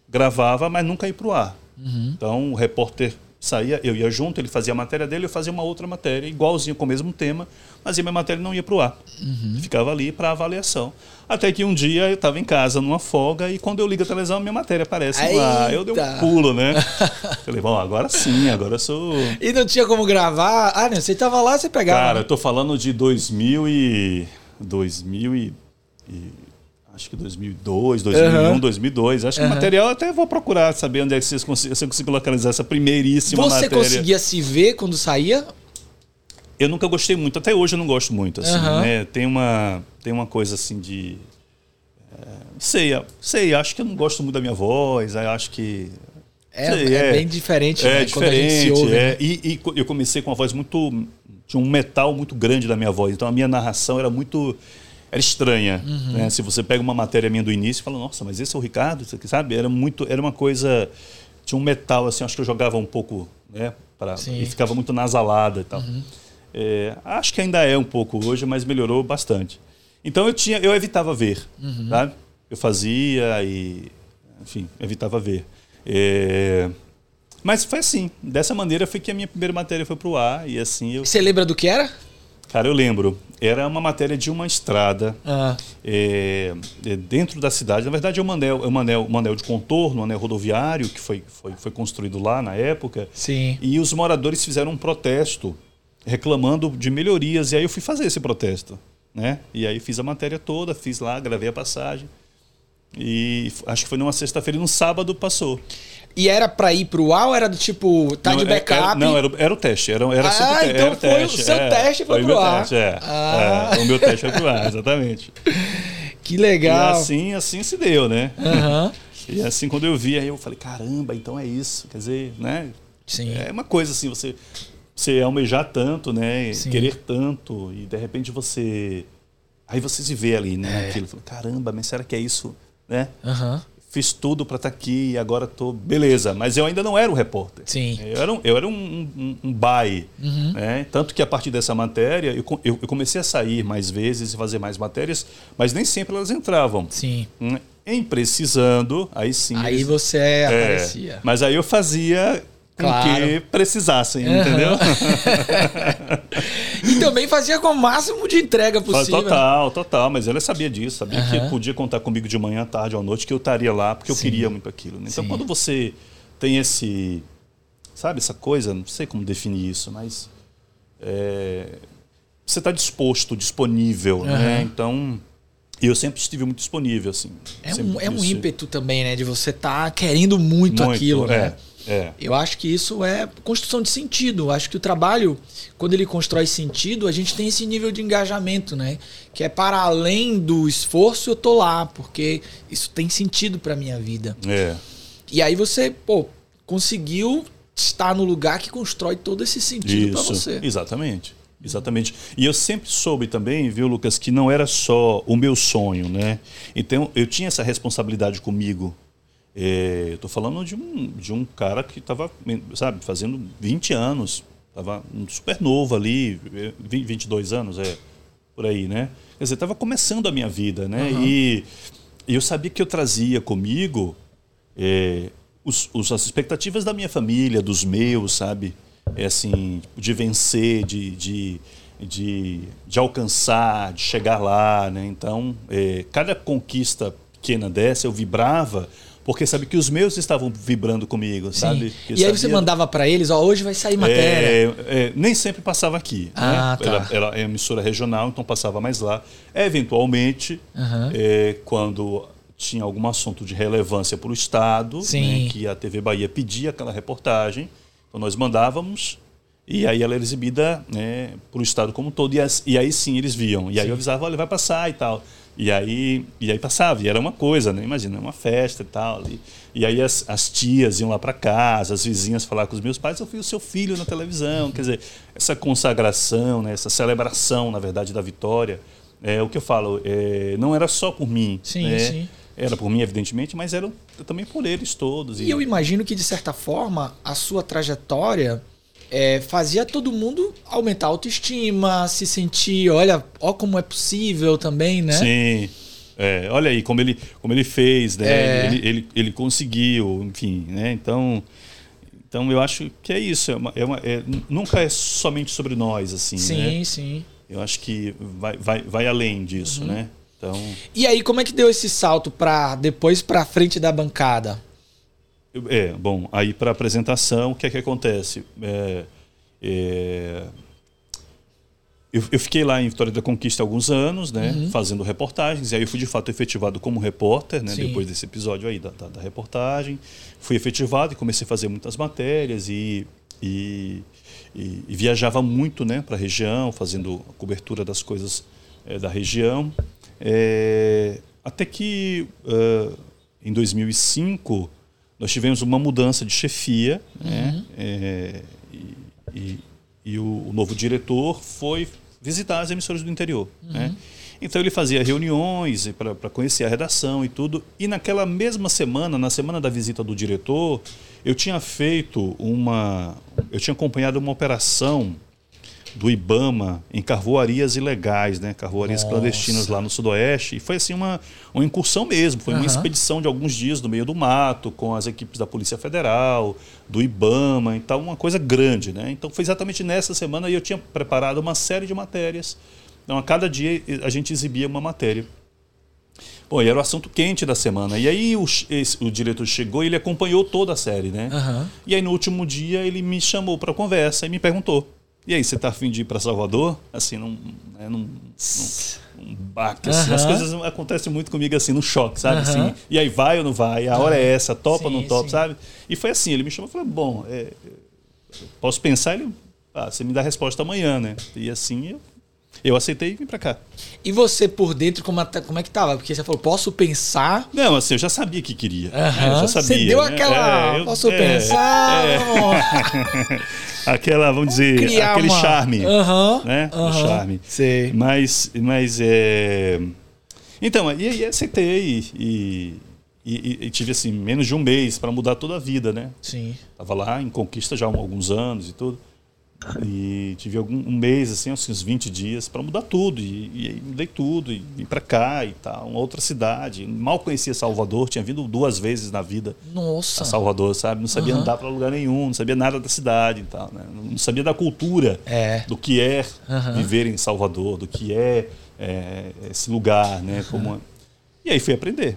gravava, mas nunca ia pro ar. Uhum. Então o repórter saía, eu ia junto, ele fazia a matéria dele, eu fazia uma outra matéria, igualzinho, com o mesmo tema, mas a minha matéria não ia pro ar. Uhum. Ficava ali para avaliação. Até que um dia eu estava em casa numa folga e quando eu ligo a televisão, a minha matéria aparece lá. Eu dei Eita. um pulo, né? Falei, bom, agora sim, agora eu sou. E não tinha como gravar. Ah, não, você tava lá, você pegava. Cara, eu tô falando de 2000 e 2000 e, e- acho que 2002, 2001, Aham. 2002. Acho que o Aham. material eu até vou procurar saber onde é que vocês conseguem, se eu consigo localizar essa primeiríssima você matéria. conseguia se ver quando saía? Eu nunca gostei muito, até hoje eu não gosto muito, assim, Aham. né? Tem uma tem uma coisa assim de é, sei, sei, acho que eu não gosto muito da minha voz, acho que É, Sei, é bem diferente, É né? Quando a gente se diferente, ouve. é. né? E, e eu comecei com uma voz muito. Tinha um metal muito grande da minha voz. Então a minha narração era muito. Era estranha. Uhum. né? Se você pega uma matéria minha do início e fala, nossa, mas esse é o Ricardo, sabe? Era muito. Era uma coisa. Tinha um metal, assim, acho que eu jogava um pouco, né? Pra, Sim. Uhum. e ficava muito nasalada e tal. É, acho que ainda é um pouco hoje, mas melhorou bastante. Então eu tinha, eu evitava ver, Uhum. sabe? Eu fazia e, enfim, evitava ver. É, mas foi assim, dessa maneira foi que a minha primeira matéria foi pro ar e assim eu, Você lembra do que era? cara, eu lembro, era uma matéria de uma estrada Ah, é, é, dentro da cidade. Na verdade, é um anel, é um anel, um anel de contorno, um anel rodoviário que foi, foi, foi construído lá na época. sim. E os moradores fizeram um protesto reclamando de melhorias. E aí eu fui fazer esse protesto. Né? E aí fiz a matéria toda, fiz lá, gravei a passagem. E acho que foi numa sexta-feira e no sábado passou. E era pra ir pro ou era do tipo, tá não, de é- backup? Era, não, era, o- era o teste. Era, era Ah, sempre então era foi o seu teste foi o pro. Teste, é. Ah. É, o meu teste foi pro ar, exatamente. Que E legal. assim, assim se deu, né? Aham. E assim, quando eu vi, aí eu falei, caramba, então é isso. Quer dizer, né? Sim. É uma coisa assim, você, você almejar tanto, né? Sim. Querer tanto, e de repente você. Aí você se vê ali, né? Naquilo. Fala, Caramba, mas será que é isso? Né? Aham. Fiz tudo para estar aqui e agora tô. Beleza, mas eu ainda não era o repórter. Sim. Uhum. Eu era um, eu era um, um, um buy, né? Tanto que a partir dessa matéria eu, eu, eu comecei a sair mais vezes e fazer mais matérias, mas nem sempre elas entravam. Sim. Hum, Em precisando, aí sim. Aí eles- você é, aparecia. Mas aí eu fazia Claro. que precisassem, Aham. entendeu? E também fazia com o máximo de entrega possível. Total, total. Mas ela sabia disso, sabia Aham. que podia contar comigo de manhã, tarde ou noite, que eu estaria lá, porque eu Sim. queria muito aquilo. né? Então, Sim. quando você tem esse. Sabe, essa coisa, não sei como definir isso, mas. é, você está disposto, disponível, né? Aham. Então. E eu sempre estive muito disponível, assim. É um, é um ímpeto também, né? De você estar querendo muito, aquilo, né? É. Eu acho que isso é construção de sentido. Eu acho que o trabalho, quando ele constrói sentido, a gente tem esse nível de engajamento, né? Que é para além do esforço, eu tô lá, porque isso tem sentido para minha vida. é. E aí você, pô, conseguiu estar no lugar que constrói todo esse sentido para você. exatamente. Exatamente. E eu sempre soube também, viu, Lucas, que não era só o meu sonho, né? Então, eu tinha essa responsabilidade comigo. É, eu tô falando de um, de um cara que estava, sabe, fazendo 20 anos. Estava super novo ali, eh, 20, 22 anos, é, por aí, né? Quer dizer, estava começando a minha vida, né? E, e eu sabia que eu trazia comigo é, os, os- as expectativas da minha família, dos meus, sabe? é assim, de vencer, de, de, de, de alcançar, de chegar lá, né? Então, é, cada conquista pequena dessa eu vibrava porque sabe que os meus estavam vibrando comigo, Sim. sabe? Que E aí você mandava pra eles, ó, hoje vai sair matéria. é, é, nem sempre passava aqui. Ah, né? tá. ela, ela é emissora regional, então passava mais lá. Eventualmente, Aham. é, quando tinha algum assunto de relevância para o Estado, né, que a TV Bahia pedia aquela reportagem, então nós mandávamos e aí ela era exibida né, para o Estado como um todo. E, as- e aí sim eles viam. E aí eu avisava, olha, vai passar e tal. E aí, e aí passava, e era uma coisa, né? Imagina, uma festa e tal. E, e aí as, as tias iam lá para casa, as vizinhas falar com os meus pais, eu fui o seu filho na televisão. Quer dizer, essa consagração, né? essa celebração, na verdade, da vitória, é o que eu falo, é, não era só por mim. Sim, né? sim. Era por mim, evidentemente, mas era também por eles todos. E eu imagino que, de certa forma, a sua trajetória é, fazia todo mundo aumentar a autoestima, se sentir, olha, ó como é possível também, né? Sim. É, olha aí como ele, como ele fez, né? É. Ele, ele, ele conseguiu, enfim, né? Então, então eu acho que é isso. É uma, é uma- é- nunca é somente sobre nós, assim, Sim, né? sim. Eu acho que vai, vai, vai além disso, né? Então, E aí, como é que deu esse salto para depois para frente da bancada? É, bom, aí para apresentação, o que é que acontece? É, é, eu, eu fiquei lá em Vitória da Conquista alguns anos, né, fazendo reportagens, e aí eu fui de fato efetivado como repórter, né, Sim. depois desse episódio aí da, da, da reportagem. Fui efetivado e comecei a fazer muitas matérias e, e, e- e viajava muito né, para a região, fazendo a cobertura das coisas eh, da região. Eh, até que eh, em 2005 nós tivemos uma mudança de chefia né, eh, e, e- e o, o novo diretor foi visitar as emissoras do interior. Né? Então ele fazia reuniões para conhecer a redação e tudo. E naquela mesma semana, na semana da visita do diretor, eu tinha feito uma. Eu tinha acompanhado uma operação do Ibama em carvoarias ilegais, né? Carvoarias Nossa. clandestinas lá no Sudoeste. E foi assim uma, uma incursão mesmo. Foi uma Aham. expedição de alguns dias no meio do mato, com as equipes da Polícia Federal, do Ibama, então uma coisa grande, né? Então foi exatamente nessa semana e eu tinha preparado uma série de matérias. Então a cada dia a gente exibia uma matéria. Bom, e era o assunto quente da semana. E aí o, esse- o diretor chegou e ele acompanhou toda a série, né? Aham. E aí no último dia ele me chamou para conversa e me perguntou: "E aí, você tá afim de ir para Salvador?" Assim, num, né, num, num, num baque, assim. As Aham. coisas acontecem muito comigo assim, no choque, sabe? Aham. Assim, e aí vai ou não vai? A hora é essa, topa ou não topa, sim. sabe? E foi assim, ele me chamou e falou: "Bom, é, posso pensar?" Ele, ah, você me dá a resposta amanhã, né? E assim eu, eu aceitei e vim para cá. E você por dentro, como, é- como é que tava? Porque você falou, posso pensar. Não, assim, eu já sabia que queria. Aham. Eu já sabia. Você deu né? aquela. É, eu- posso é, pensar? é. Aquela, vamos dizer, aquele uma- charme. Aham. né? O aham. charme. Sei. Mas, mas é... Então, e aí aceitei e, e, e- e tive assim menos de um mês para mudar toda a vida, né? Sim. Tava lá em Conquista já há alguns anos e tudo. E tive algum, um mês, assim, uns 20 dias para mudar tudo. E, e mudei tudo, e vim para cá e tal, uma outra cidade. Mal conhecia Salvador, tinha vindo duas vezes na vida Nossa. a Salvador, sabe? Não sabia Aham. andar para lugar nenhum, não sabia nada da cidade e tal, né? Não sabia da cultura, É. do que é Aham. viver em Salvador, do que é, é, esse lugar, né? Como é. E aí fui aprender.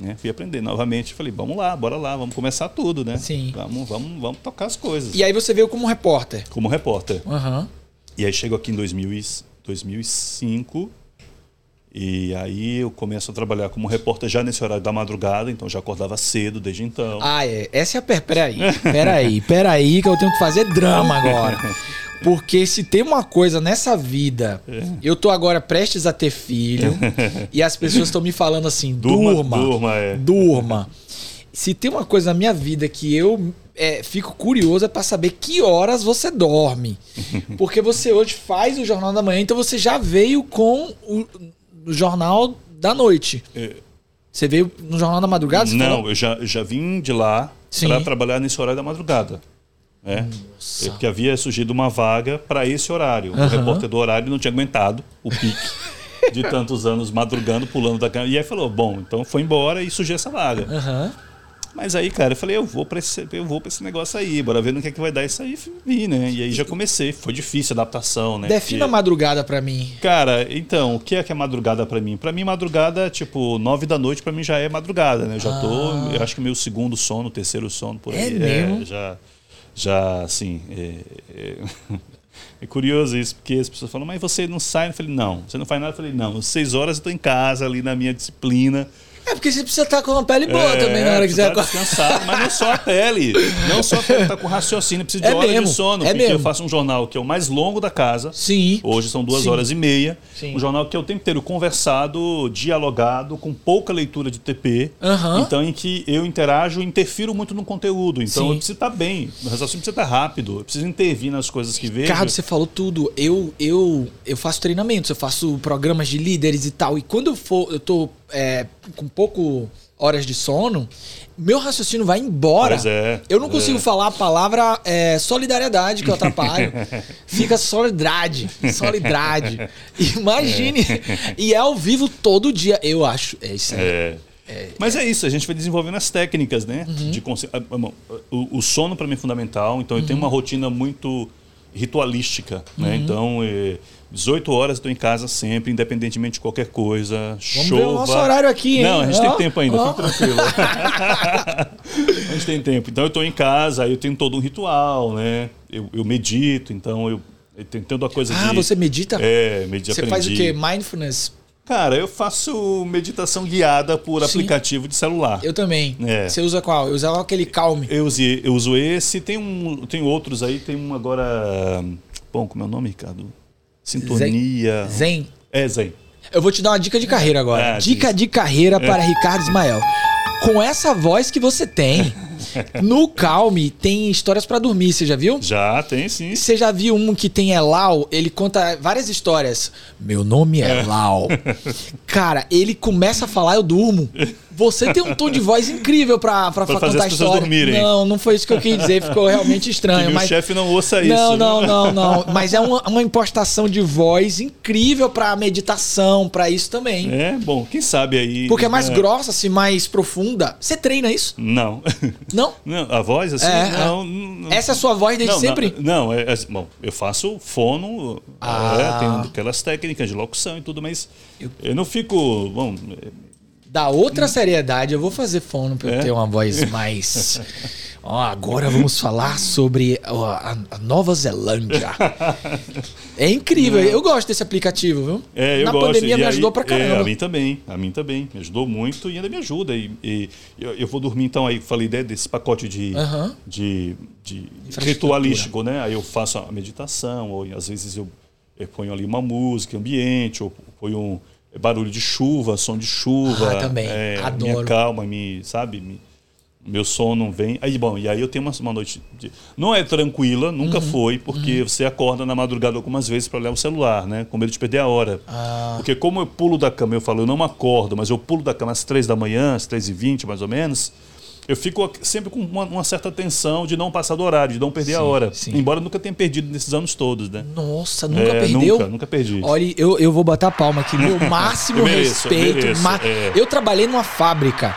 Né? Fui aprender novamente. Falei, vamos lá, bora lá, vamos começar tudo, né? Sim. Vamos, vamos, vamos tocar as coisas. E aí você veio como repórter. Como repórter. Aham. E aí chego aqui em 2000 e- 2005 e aí eu começo a trabalhar como repórter já nesse horário da madrugada, então já acordava cedo desde então. Ah, é. Essa é a. Per... Peraí. Peraí. Peraí, que eu tenho que fazer drama agora. Porque se tem uma coisa nessa vida, eu tô agora prestes a ter filho e as pessoas estão me falando assim: Durma, durma. durma, é. Durma. Se tem uma coisa na minha vida que eu é, fico curioso é pra saber que horas você dorme. Porque você hoje faz o Jornal da Manhã, então você já veio com o, o Jornal da Noite. É. Você veio no Jornal da Madrugada? Não, falou? eu já, já vim de lá para trabalhar nesse horário da madrugada. Né? Nossa. É porque havia surgido uma vaga para esse horário. O Aham. repórter do horário não tinha aguentado o pique de tantos anos madrugando, pulando da cama. E aí falou: bom, então foi embora e surgiu essa vaga. Aham. Mas aí, cara, eu falei, eu vou pra esse, eu vou pra esse negócio aí, bora ver no que é que vai dar isso aí, vi, né? E aí já comecei, foi difícil a adaptação, né? Defina Porque- a madrugada pra mim. Cara, então, o que é que é madrugada pra mim? Pra mim, madrugada, tipo, nove da noite, pra mim já é madrugada, né? Eu já tô, eu acho que meu segundo sono, terceiro sono, por Ah. É aí. mesmo? já, já, assim, é, é- é curioso isso, porque as pessoas falam, mas você não sai? Eu falei, não. Você não faz nada? Eu falei, não. Seis horas eu tô em casa, ali na minha disciplina. É porque você precisa estar com uma pele boa É, também na hora que você tá descansado, mas não só a pele. Não só a pele, tá com raciocínio, precisa de É hora mesmo, de sono. é porque mesmo. eu faço um jornal que é o mais longo da casa. Sim. Hoje são duas Sim. horas e meia. Sim. Um jornal que é o tempo inteiro conversado, dialogado, com pouca leitura de TP. Aham. Então, em que eu interajo e interfiro muito no conteúdo. Então, Sim. eu preciso estar bem. O raciocínio precisa estar rápido. Eu preciso intervir nas coisas que vejo. Ricardo, você falou tudo. Eu, eu, eu faço treinamentos, eu faço programas de líderes e tal. E quando eu for, eu tô é, com pouco horas de sono, meu raciocínio vai embora. É, eu não consigo é. falar a palavra é, solidariedade, que eu atrapalho. Fica solidade, solidade. Imagine. E é ao vivo todo dia. Eu acho. É isso aí. É. Mas é isso, a gente vai desenvolvendo as técnicas, né? Uhum. De ah, o, o sono para mim é fundamental, então eu tenho Uhum. uma rotina muito ritualística, né? Então, é, 18 horas estou em casa sempre, independentemente de qualquer coisa. Vamos chova. ver o nosso horário aqui, hein? Não, a gente Ó, tem tempo ainda, fica tranquilo. a gente tem tempo. Então eu estou em casa, aí eu tenho todo um ritual, né? Eu, eu medito, então eu, eu tenho toda a coisa Ah, de... você medita? É, medito, Você faz o aprendi. quê? Mindfulness? Cara, eu faço meditação guiada por Sim. aplicativo de celular. Eu também. É. Você usa qual? Eu usava aquele Calme. Eu, usei, eu uso esse, tem, um, tem outros aí, tem um agora. Bom, como é o nome, Ricardo? Sintonia. Zen. É, Zen. Eu vou te dar uma dica de carreira agora. Ah, dica diz. de carreira para Ricardo Ismael. Com essa voz que você tem, no Calme tem histórias pra dormir, você já viu? Já tem sim. Você já viu um que tem Elau? Ele conta várias histórias. Meu nome é Elau. Cara, ele começa a falar, eu durmo. Você tem um tom de voz incrível pra, pra, Pra contar as pessoas história. dormirem. Não, não foi isso que eu quis dizer, ficou realmente estranho. mas... chefe não ouça isso. Não, viu? não, não, não. Mas é uma, uma impostação de voz incrível pra meditação, pra isso também. É, bom, quem sabe aí. Porque é mais é. grossa, assim, mais profunda. Você treina isso? Não. Não? não. A voz, assim? É, não, não. Essa é a sua voz desde sempre? Não, é, é- bom, eu faço fono, Ah. é, tem aquelas técnicas de locução e tudo, mas eu, não fico. Bom, Da outra seriedade, eu vou fazer fono pra eu É? ter uma voz mais. Ó, agora vamos falar sobre ó, a, a Nova Zelândia. É incrível, eu gosto desse aplicativo, viu? É, eu Na gosto. pandemia E me aí- ajudou pra É, caramba. a mim também, a mim também. Me ajudou muito e ainda me ajuda. E, e eu, eu vou dormir, então, aí falei de- desse pacote de, de, de ritualístico, né? Aí eu faço a meditação, ou às vezes eu, eu ponho ali uma música, ambiente, ou ponho um barulho de chuva, som de chuva. Ah, também. É, Adoro. Me calma, me, sabe? Me, meu sono vem. Aí, bom, e aí eu tenho uma, uma noite. De... Não é tranquila, nunca Uhum. foi, porque você acorda na madrugada algumas vezes para olhar o celular, né? Com medo de perder a hora. Ah. Porque como eu pulo da cama, eu falo, eu não acordo, mas eu pulo da cama às três da manhã, às três e vinte, mais ou menos. Eu fico sempre com uma, uma certa tensão de não passar do horário, de não perder a Sim, hora. sim. Embora eu nunca tenha perdido nesses anos todos, né? Nossa, nunca É, perdeu? Nunca, nunca perdi. Olha, eu, eu vou botar palma aqui. Meu máximo Eu mereço, eu respeito. mereço, ma- é. Eu trabalhei numa fábrica.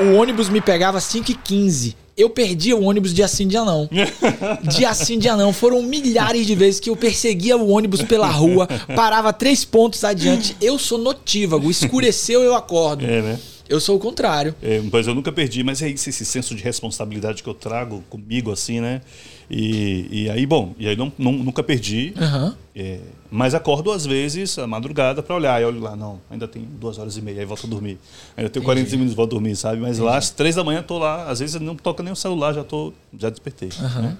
O ônibus me pegava às 5h15. Eu perdia o ônibus dia sim, dia não. Dia sim, dia não. Foram milhares de vezes que eu perseguia o ônibus pela rua, parava três pontos adiante. Eu sou notívago. Escureceu, eu acordo. É, né? Eu sou o contrário. É, mas eu nunca perdi, mas é isso, esse senso de responsabilidade que eu trago comigo, assim, né? E, e aí, bom, e aí não, não- nunca perdi, Aham. é, mas acordo às vezes, à madrugada, para olhar. E olho lá, não, ainda tem duas horas e meia, aí volto a dormir. Ainda tenho 40 minutos, volto a dormir, sabe? Mas lá às três da manhã tô lá, às vezes não toca nem o celular, já tô, já despertei. né?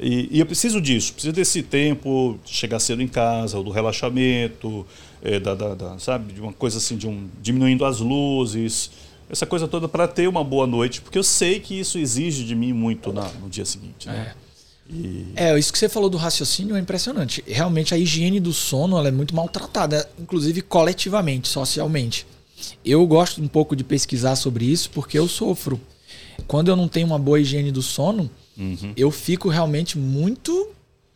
E, e eu preciso disso, preciso desse tempo, de chegar cedo em casa, do relaxamento, é, da, da- da- sabe, de uma coisa assim, de um diminuindo as luzes, essa coisa toda para ter uma boa noite, porque eu sei que isso exige de mim muito na- no dia seguinte. Né? E, É, isso que você falou do raciocínio é impressionante. Realmente a higiene do sono ela é muito maltratada, inclusive coletivamente, socialmente. Eu gosto um pouco de pesquisar sobre isso porque eu sofro. Quando eu não tenho uma boa higiene do sono, Uhum. eu fico realmente muito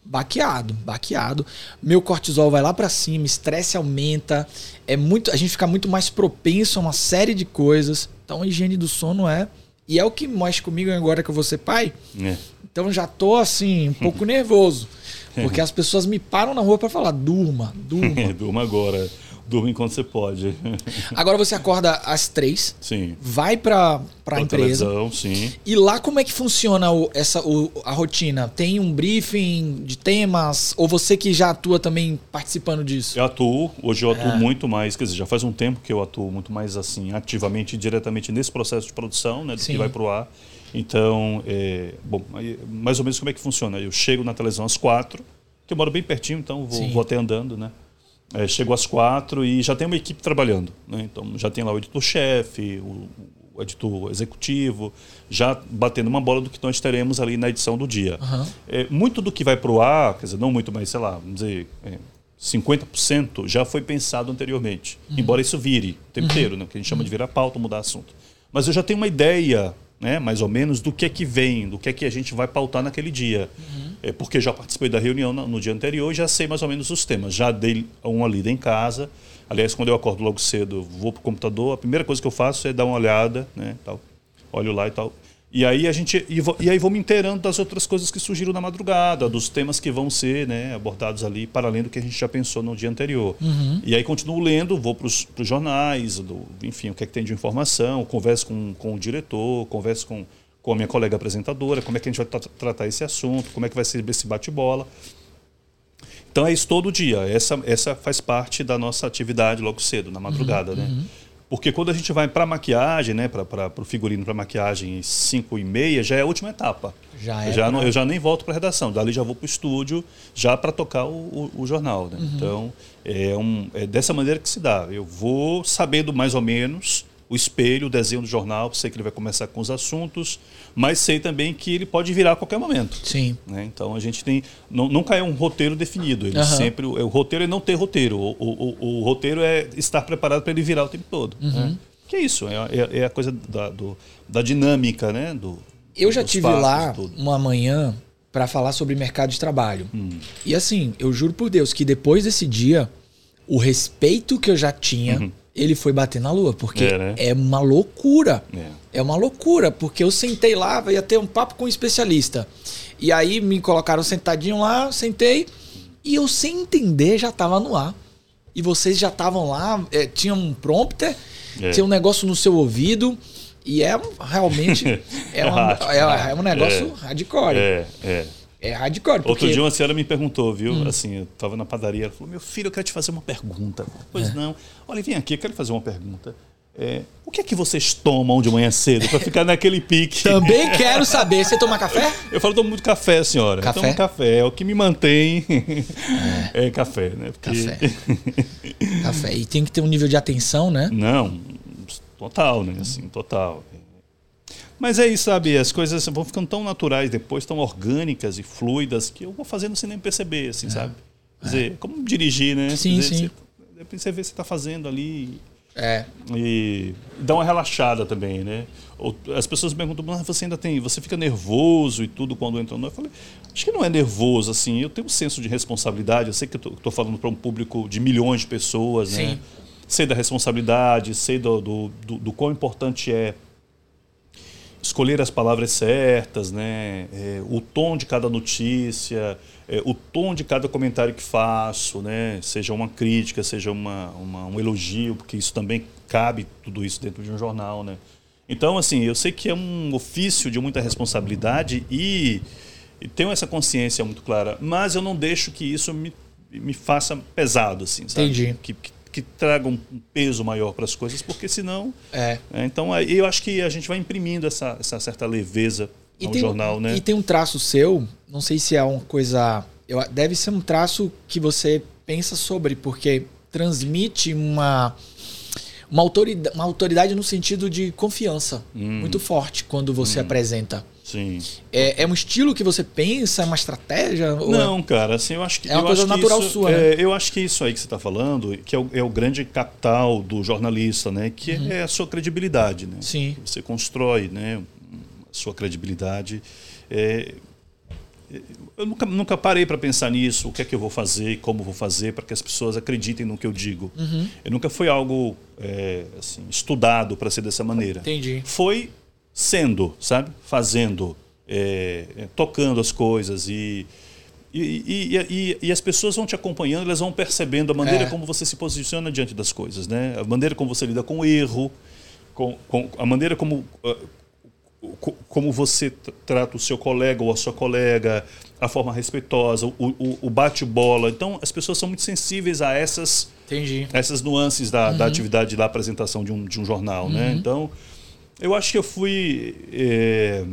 baqueado, baqueado. Meu cortisol vai lá pra cima, estresse aumenta, é muito, a gente fica muito mais propenso a uma série de coisas. Então a higiene do sono é E é o que mexe comigo agora que eu vou ser pai. É. Então já tô assim, um pouco nervoso. Porque as pessoas me param na rua para falar: durma, durma. Durma agora. Durma enquanto você pode. Agora você acorda às três, Sim. vai para Pra a empresa. televisão, sim. E lá como é que funciona o- essa, o- a rotina? Tem um briefing de temas? Ou você que já atua também participando disso? Eu atuo, hoje eu atuo É. muito mais, quer dizer, já faz um tempo que eu atuo muito mais assim, ativamente e diretamente nesse processo de produção, né, do Sim. que vai pro ar. Então, é, bom, mais ou menos como é que funciona? Eu chego na televisão às quatro, que eu moro bem pertinho, então vou, vou até andando, né? É, chego às quatro e já tem uma equipe trabalhando, né? Então já tem lá o editor-chefe, o, o editor executivo, já batendo uma bola do que nós teremos ali na edição do dia. Aham. É, muito do que vai para o ar, quer dizer, não muito, mas sei lá, vamos dizer, é, 50% já foi pensado anteriormente. Embora isso vire o tempo inteiro, né? que a gente chama de virar pauta, mudar assunto. Mas eu já tenho uma ideia, né, mais ou menos, do que é que vem, do que é que a gente vai pautar naquele dia. É, porque já participei da reunião no, no dia anterior e já sei mais ou menos os temas. Já dei uma lida em casa. Aliás, quando eu acordo logo cedo, vou para o computador, a primeira coisa que eu faço é dar uma olhada, né, tal. olho lá e tal. E aí a gente e, vou- e aí vou me inteirando das outras coisas que surgiram na madrugada, dos temas que vão ser né, abordados ali para além do que a gente já pensou no dia anterior. E aí continuo lendo, vou para os jornais, do, enfim, o que é que tem de informação, converso com, com o diretor, converso com, com a minha colega apresentadora, como é que a gente vai tra- tratar esse assunto, como é que vai ser esse bate-bola. Então é isso todo dia. Essa, essa faz parte da nossa atividade logo cedo, na madrugada, né? Porque quando a gente vai para maquiagem, né, para o figurino para maquiagem 5 e meia, já é a última etapa. Já é Eu já, não, eu já nem volto para a redação. Dali já vou para o estúdio já para tocar o, o- o jornal. Né? Então é, um, é dessa maneira que se dá. Eu vou sabendo mais ou menos o espelho, o desenho do jornal, sei que ele vai começar com os assuntos, mas sei também que ele pode virar a qualquer momento. Sim. né? Então a gente tem. não- nunca é um roteiro definido. Ele Aham. sempre. O, roteiro é não ter roteiro. O, o- o- o roteiro é estar preparado para ele virar o tempo todo. Uhum. né? Que é isso, é, é- a coisa da, do- da dinâmica, né? Do, Eu já tive fatos, lá tudo. uma manhã para falar sobre mercado de trabalho. Hum. E assim, eu juro por Deus que depois desse dia, o respeito que eu já tinha, ele foi bater na lua, porque. É, né? é uma loucura. É. É uma loucura, porque eu sentei lá, ia ter um papo com um especialista. E aí me colocaram sentadinho lá, sentei, e eu sem entender já tava no ar. E vocês já estavam lá, é, tinha um prompter, É. tinha um negócio no seu ouvido, e é realmente é, É uma- é- é um negócio É. hardcore. É, É, é. hardcore. Porque... Outro dia uma senhora me perguntou, viu? Hum. Assim, eu estava na padaria, ela falou: Meu filho, eu quero te fazer uma pergunta. Pois É. não. Olha, vem aqui, eu quero fazer uma pergunta. É, o que é que vocês tomam de manhã cedo para ficar naquele pique? Também quero saber. Você toma café? Eu falo, tomo muito café, senhora. Café? Eu tomo café, é o que me mantém. É, café, né? Porque- Café. Café. E tem que ter um nível de atenção, né? Não, total, né? Assim, total. Mas é isso, sabe? As coisas vão ficando tão naturais depois, tão orgânicas e fluidas, que eu vou fazendo sem nem perceber, assim, sabe? Quer dizer, como dirigir, né? É. Sim, dizer, sim. Você, de você vê o que você está fazendo ali É. e dá uma relaxada também, né? As pessoas me perguntam, mas você ainda tem, você fica nervoso e tudo quando entra no... Eu falei, acho que não é nervoso, assim, eu tenho um senso de responsabilidade, eu sei que eu estou falando para um público de milhões de pessoas, né? Sim. Sei da responsabilidade, sei do, do, do, do quão importante é escolher as palavras certas, né? É, o tom de cada notícia, é, o tom de cada comentário que faço, né? Seja uma crítica, seja uma, uma- um elogio, porque isso também cabe tudo isso dentro de um jornal, né? Então, assim, eu sei que é um ofício de muita responsabilidade e, e tenho essa consciência muito clara, mas eu não deixo que isso me, me faça pesado, assim, sabe? Entendi. Que, que, que traga um peso maior para as coisas, porque senão É. é, então, aí eu acho que a gente vai imprimindo essa, essa certa leveza E ao tem, jornal, né? e tem um traço seu, não sei se é uma coisa. eu- deve ser um traço que você pensa sobre, porque transmite uma, uma, autoridade, uma autoridade no sentido de confiança Hum. muito forte quando você apresenta. Sim. É, é um estilo que você pensa, é uma estratégia? é- Não, cara, assim, eu acho que. É uma eu coisa natural isso- sua, é, Eu acho que isso aí que você está falando, que é o, é o grande capital do jornalista, né? Que é a sua credibilidade, né? Uhum. Sim. Você constrói, né? A sua credibilidade. É, eu nunca, nunca parei para pensar nisso, o que é que eu vou fazer e como vou fazer para que as pessoas acreditem no que eu digo. Uhum. Eu nunca foi algo é, assim, estudado para ser dessa maneira. Entendi. Foi sendo, sabe? Fazendo, é, é, tocando as coisas e e, e, e, e, as pessoas vão te acompanhando, elas vão percebendo a maneira é. como você se posiciona diante das coisas, né? A maneira como você lida com o erro, com, com a maneira como uh, como você trata o seu colega ou a sua colega, a forma respeitosa, o, o, o bate-bola. Então, as pessoas são muito sensíveis a essas, Entendi. essas nuances da, uhum. da atividade da apresentação de um, de um jornal. Né? Uhum. Né? Então, eu acho que eu fui. É,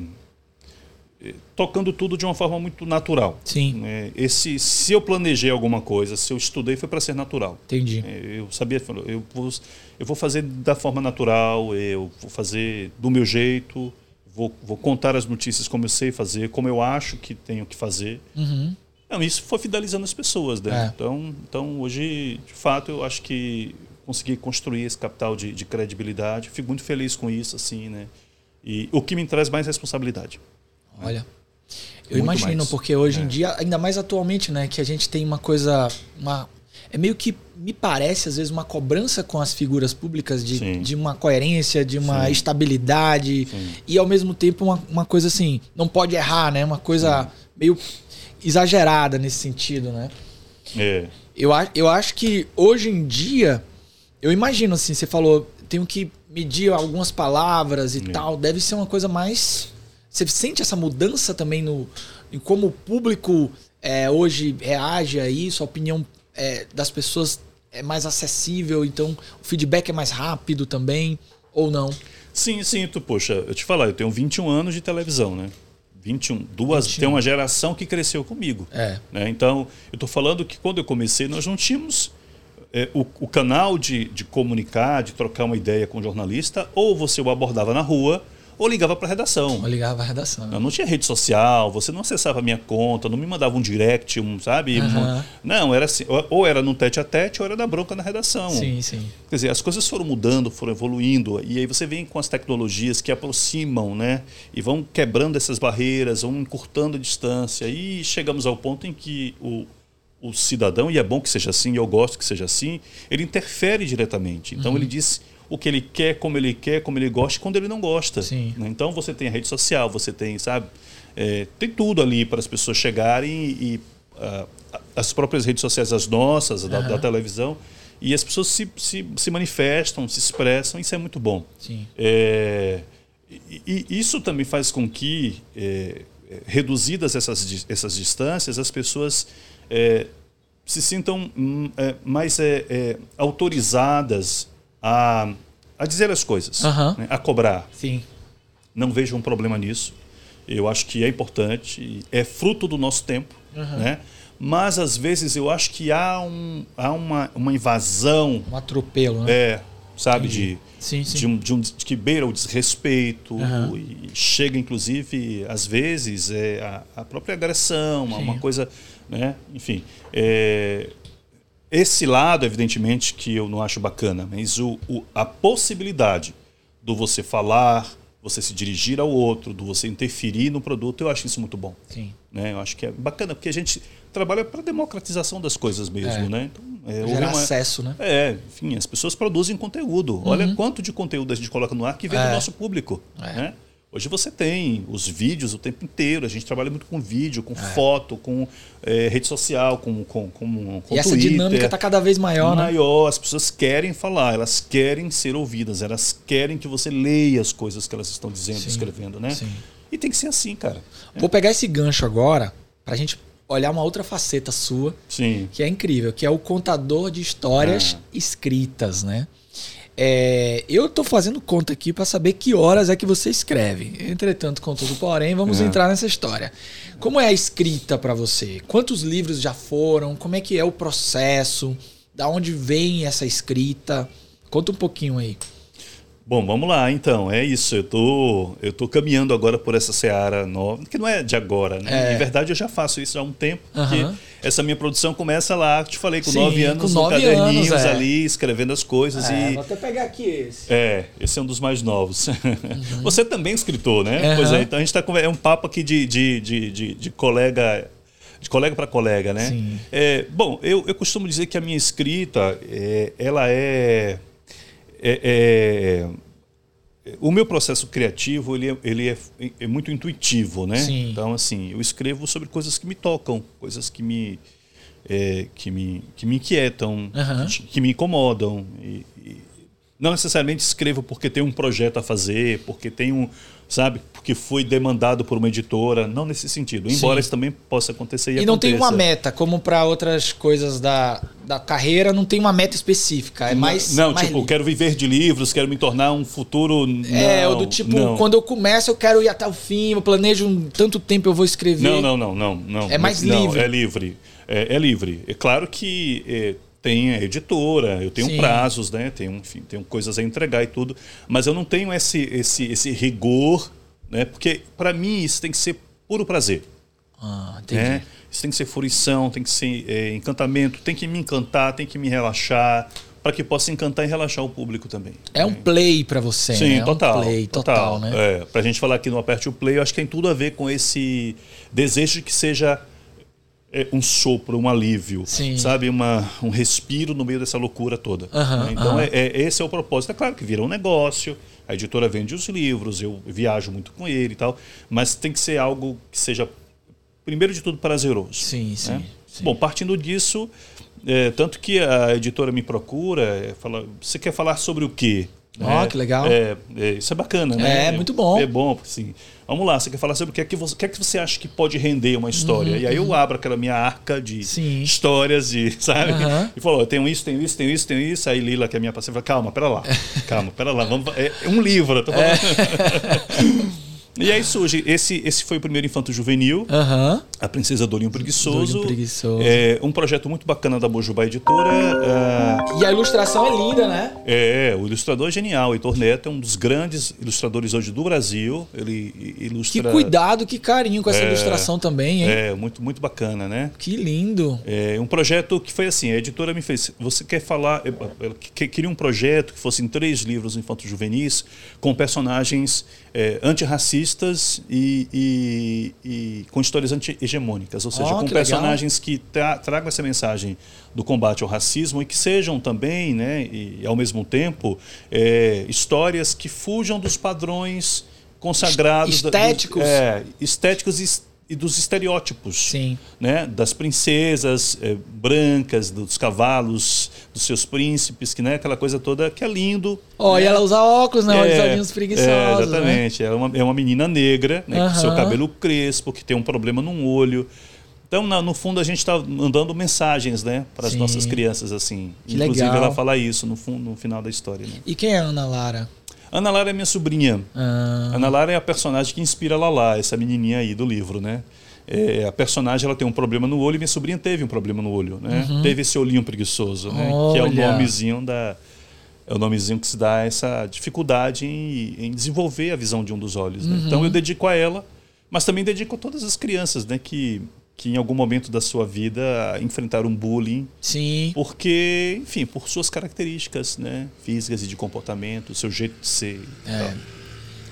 tocando tudo de uma forma muito natural. Sim. É, esse, se eu planejei alguma coisa, se eu estudei, foi para ser natural. Entendi. É, eu sabia, eu vou, eu vou fazer da forma natural, eu vou fazer do meu jeito, vou, vou contar as notícias como eu sei fazer, como eu acho que tenho que fazer. Uhum. Não, isso foi fidelizando as pessoas, né? É. Então, então, hoje, de fato, eu acho que consegui construir esse capital de, de credibilidade. Fico muito feliz com isso, assim, né? E o que me traz mais responsabilidade. Olha. Eu Muito imagino, mais. porque hoje é. em dia, ainda mais atualmente, né, que a gente tem uma coisa. Uma, é meio que, me parece, às vezes, uma cobrança com as figuras públicas de, de uma coerência, de uma Sim. estabilidade. Sim. E ao mesmo tempo uma, uma coisa assim, não pode errar, né? Uma coisa meio exagerada nesse sentido, né? É. Eu, eu acho que hoje em dia, eu imagino assim, você falou, tenho que medir algumas palavras e é. tal, deve ser uma coisa mais você sente essa mudança também no, em como o público é, hoje reage a isso, a opinião é, das pessoas é mais acessível, então o feedback é mais rápido também, ou não? Sim, sim, tu, poxa, eu te falar, eu tenho 21 anos de televisão, né? 21, duas, 21. tem uma geração que cresceu comigo. É. Né? Então, eu estou falando que quando eu comecei, nós não tínhamos é, o, o, canal de, de comunicar, de trocar uma ideia com o jornalista, ou você o abordava na rua, ou ligava para a redação. Ou ligava para a redação. Não, não, tinha rede social, você não acessava a minha conta, não me mandava um direct, um, sabe? Uhum. Um, não, era assim, ou era no tete a tete ou era da bronca na redação. Sim, sim. Quer dizer, as coisas foram mudando, foram evoluindo, e aí você vem com as tecnologias que aproximam, né? E vão quebrando essas barreiras, vão encurtando a distância, e chegamos ao ponto em que o o cidadão, e é bom que seja assim, eu gosto que seja assim, ele interfere diretamente. Então uhum. ele diz o que ele quer, como ele quer, como ele gosta, quando ele não gosta. Sim. Né? Então você tem a rede social, você tem, sabe, é, tem tudo ali para as pessoas chegarem e, uh, as próprias redes sociais, as nossas, da, uhum. da, televisão, e as pessoas se, se, se, manifestam, se expressam, isso é muito bom. Sim. É, e, e, isso também faz com que, é, reduzidas essas, essas distâncias, as pessoas é, se sintam hum, é, mais é, é, autorizadas a, a dizer as coisas, uhum. né? a cobrar. Sim. Não vejo um problema nisso. Eu acho que é importante, é fruto do nosso tempo, uhum. né? Mas às vezes eu acho que há, um, há uma, uma invasão. Um atropelo, né? É, sabe, de, sim, sim. De, um, de um de que beira o desrespeito uhum. e chega inclusive às vezes é a, a própria agressão, uma, uma coisa, né? Enfim, é, esse lado, evidentemente, que eu não acho bacana, mas o, o, a possibilidade do você falar, você se dirigir ao outro, do você interferir no produto, eu acho isso muito bom. Sim. Né? Eu acho que é bacana, porque a gente trabalha para democratização das coisas mesmo, é. né? Então, é, Gerar uma... acesso, né? É, enfim, as pessoas produzem conteúdo. Uhum. Olha quanto de conteúdo a gente coloca no ar que vem é. do nosso público. É. Né? Hoje você tem os vídeos o tempo inteiro. A gente trabalha muito com vídeo, com é. foto, com é, rede social, com, com, com, com E essa dinâmica está cada vez maior, né? Maior. As pessoas querem falar, elas querem ser ouvidas, elas querem que você leia as coisas que elas estão dizendo, sim, escrevendo, né? Sim. E tem que ser assim, cara. É. Vou pegar esse gancho agora para a gente olhar uma outra faceta sua, sim. que é incrível, que é o contador de histórias ah. escritas, né? É, eu estou fazendo conta aqui para saber que horas é que você escreve. Entretanto, contudo, porém, vamos é. entrar nessa história. Como é a escrita para você? Quantos livros já foram? Como é que é o processo? Da onde vem essa escrita? Conta um pouquinho aí. Bom, vamos lá, então. É isso. Eu tô, eu tô caminhando agora por essa seara nova, que não é de agora, né? É. Em verdade, eu já faço isso há um tempo. Uhum. essa minha produção começa lá, te falei, com Sim, nove anos, com nove caderninhos anos, é. ali, escrevendo as coisas. É, e... Vou até pegar aqui esse. É, esse é um dos mais novos. Uhum. Você também é escritor, né? Uhum. Pois é, então a gente está com. É um papo aqui de, de, de, de, de colega de colega para colega, né? Sim. É, bom, eu, eu costumo dizer que a minha escrita, é, ela é, é, é o meu processo criativo ele é, ele é, é muito intuitivo, né? Sim. Então assim, eu escrevo sobre coisas que me tocam, coisas que me é, que me que me inquietam, Aham. que, que me incomodam. E, e não necessariamente escrevo porque tem um projeto a fazer, porque tem um, sabe, porque foi demandado por uma editora, não nesse sentido. Embora Sim. isso também possa acontecer e, E não tem uma aconteça. meta, como para outras coisas da, da carreira, não tem uma meta específica. É mais. não, mais tipo, livre. quero viver de livros, quero me tornar um futuro. É, ou do tipo, não. quando eu começo, eu quero ir até o fim, eu planejo um tanto tempo eu vou escrever. Não, não, não, não, não. É mais não, livre. É livre. É, é livre. É claro que é, tem a editora, eu tenho Sim. prazos, né? Tenho, enfim, tenho coisas a entregar e tudo, mas eu não tenho esse, esse, esse rigor, né? Porque para mim isso tem que ser puro prazer. Ah, entendi. Né? Isso tem que ser fruição, tem que ser é, encantamento, tem que me encantar, tem que me relaxar, para que possa encantar e relaxar o público também. É um play pra você, Sim, né? É total. um play total, né? É, pra gente falar aqui no Aperte o Play, eu acho que tem tudo a ver com esse desejo de que seja é, um sopro, um alívio, Sim. sabe? Uma, um respiro no meio dessa loucura toda. Aham, né? Então, aham. é, é- esse é o propósito. É claro que vira um negócio, a editora vende os livros, eu viajo muito com ele e tal, mas tem que ser algo que seja, primeiro de tudo, prazeroso. Sim, sim. né? sim. Bom, partindo disso, é, tanto que a editora me procura, é, fala, você quer falar sobre o quê? Ó, É, que legal. é, é, isso é bacana, né? É, muito bom. É bom, assim. Vamos lá, você quer falar sobre o que é que você, que é que você acha que pode render uma história? e aí eu abro aquela minha arca de Uhum, Sim. histórias, de, sabe? Aham. E falou, eu tenho isso, tenho isso, tenho isso, tenho isso. Aí Lila, que é minha parceira, fala, calma, pera lá. Calma, pera lá. Vamos, é é um livro, eu tô falando. E aí surge, esse, esse foi o primeiro Infanto Juvenil, Aham. A Princesa do Olhinho Preguiçoso. Do Olhinho Preguiçoso. É um projeto muito bacana da Bojubá Editora. ah, E a ilustração é linda, né? é, o ilustrador é genial. Heitor Neto é um dos grandes ilustradores hoje do Brasil. Ele Que ilustra. cuidado, que carinho com essa É, ilustração também, hein? É, muito, muito bacana, né? Que lindo. É um projeto que foi assim, a editora me fez, você quer falar, ela que- queria um projeto que fossem três livros infantos juvenis com personagens é, antirracistas e, e- e com histórias anti-hegemônicas, ou seja, Ó, com que legal. personagens que tra tragam essa mensagem do combate ao racismo e que sejam também, né, e ao mesmo tempo, é, histórias que fujam dos padrões consagrados da- dos- Estéticos. é, estéticos e, e dos estereótipos Sim. né, das princesas eh, brancas, dos cavalos, dos seus príncipes, que né, aquela coisa toda que é lindo. Ó, e ela usa óculos, né? É, Os olhinhos preguiçosos. é, né? exatamente. Ela é uma, é uma menina negra, né, com seu cabelo crespo, que tem um problema num olho. Então, na- no fundo, a gente está mandando mensagens né, para as nossas crianças. assim. Que Inclusive, legal. ela fala isso no, fundo, no final da história. Né? E quem é a Ana Lara? Ana Lara é minha sobrinha. Ah, Ana Lara é a personagem que inspira Lala, essa menininha aí do livro, né? É, a personagem ela tem um problema no olho e minha sobrinha teve um problema no olho, né? Teve esse olhinho preguiçoso, né? Que é o Uhum. Nomezinho da é o nomezinho que se dá essa dificuldade em, em desenvolver a visão de um dos olhos. né? Uhum. Então eu dedico a ela, mas também dedico a todas as crianças, né? Que que em algum momento da sua vida enfrentaram bullying sim. porque, enfim, por suas características, né, físicas e de comportamento, seu jeito de ser. É.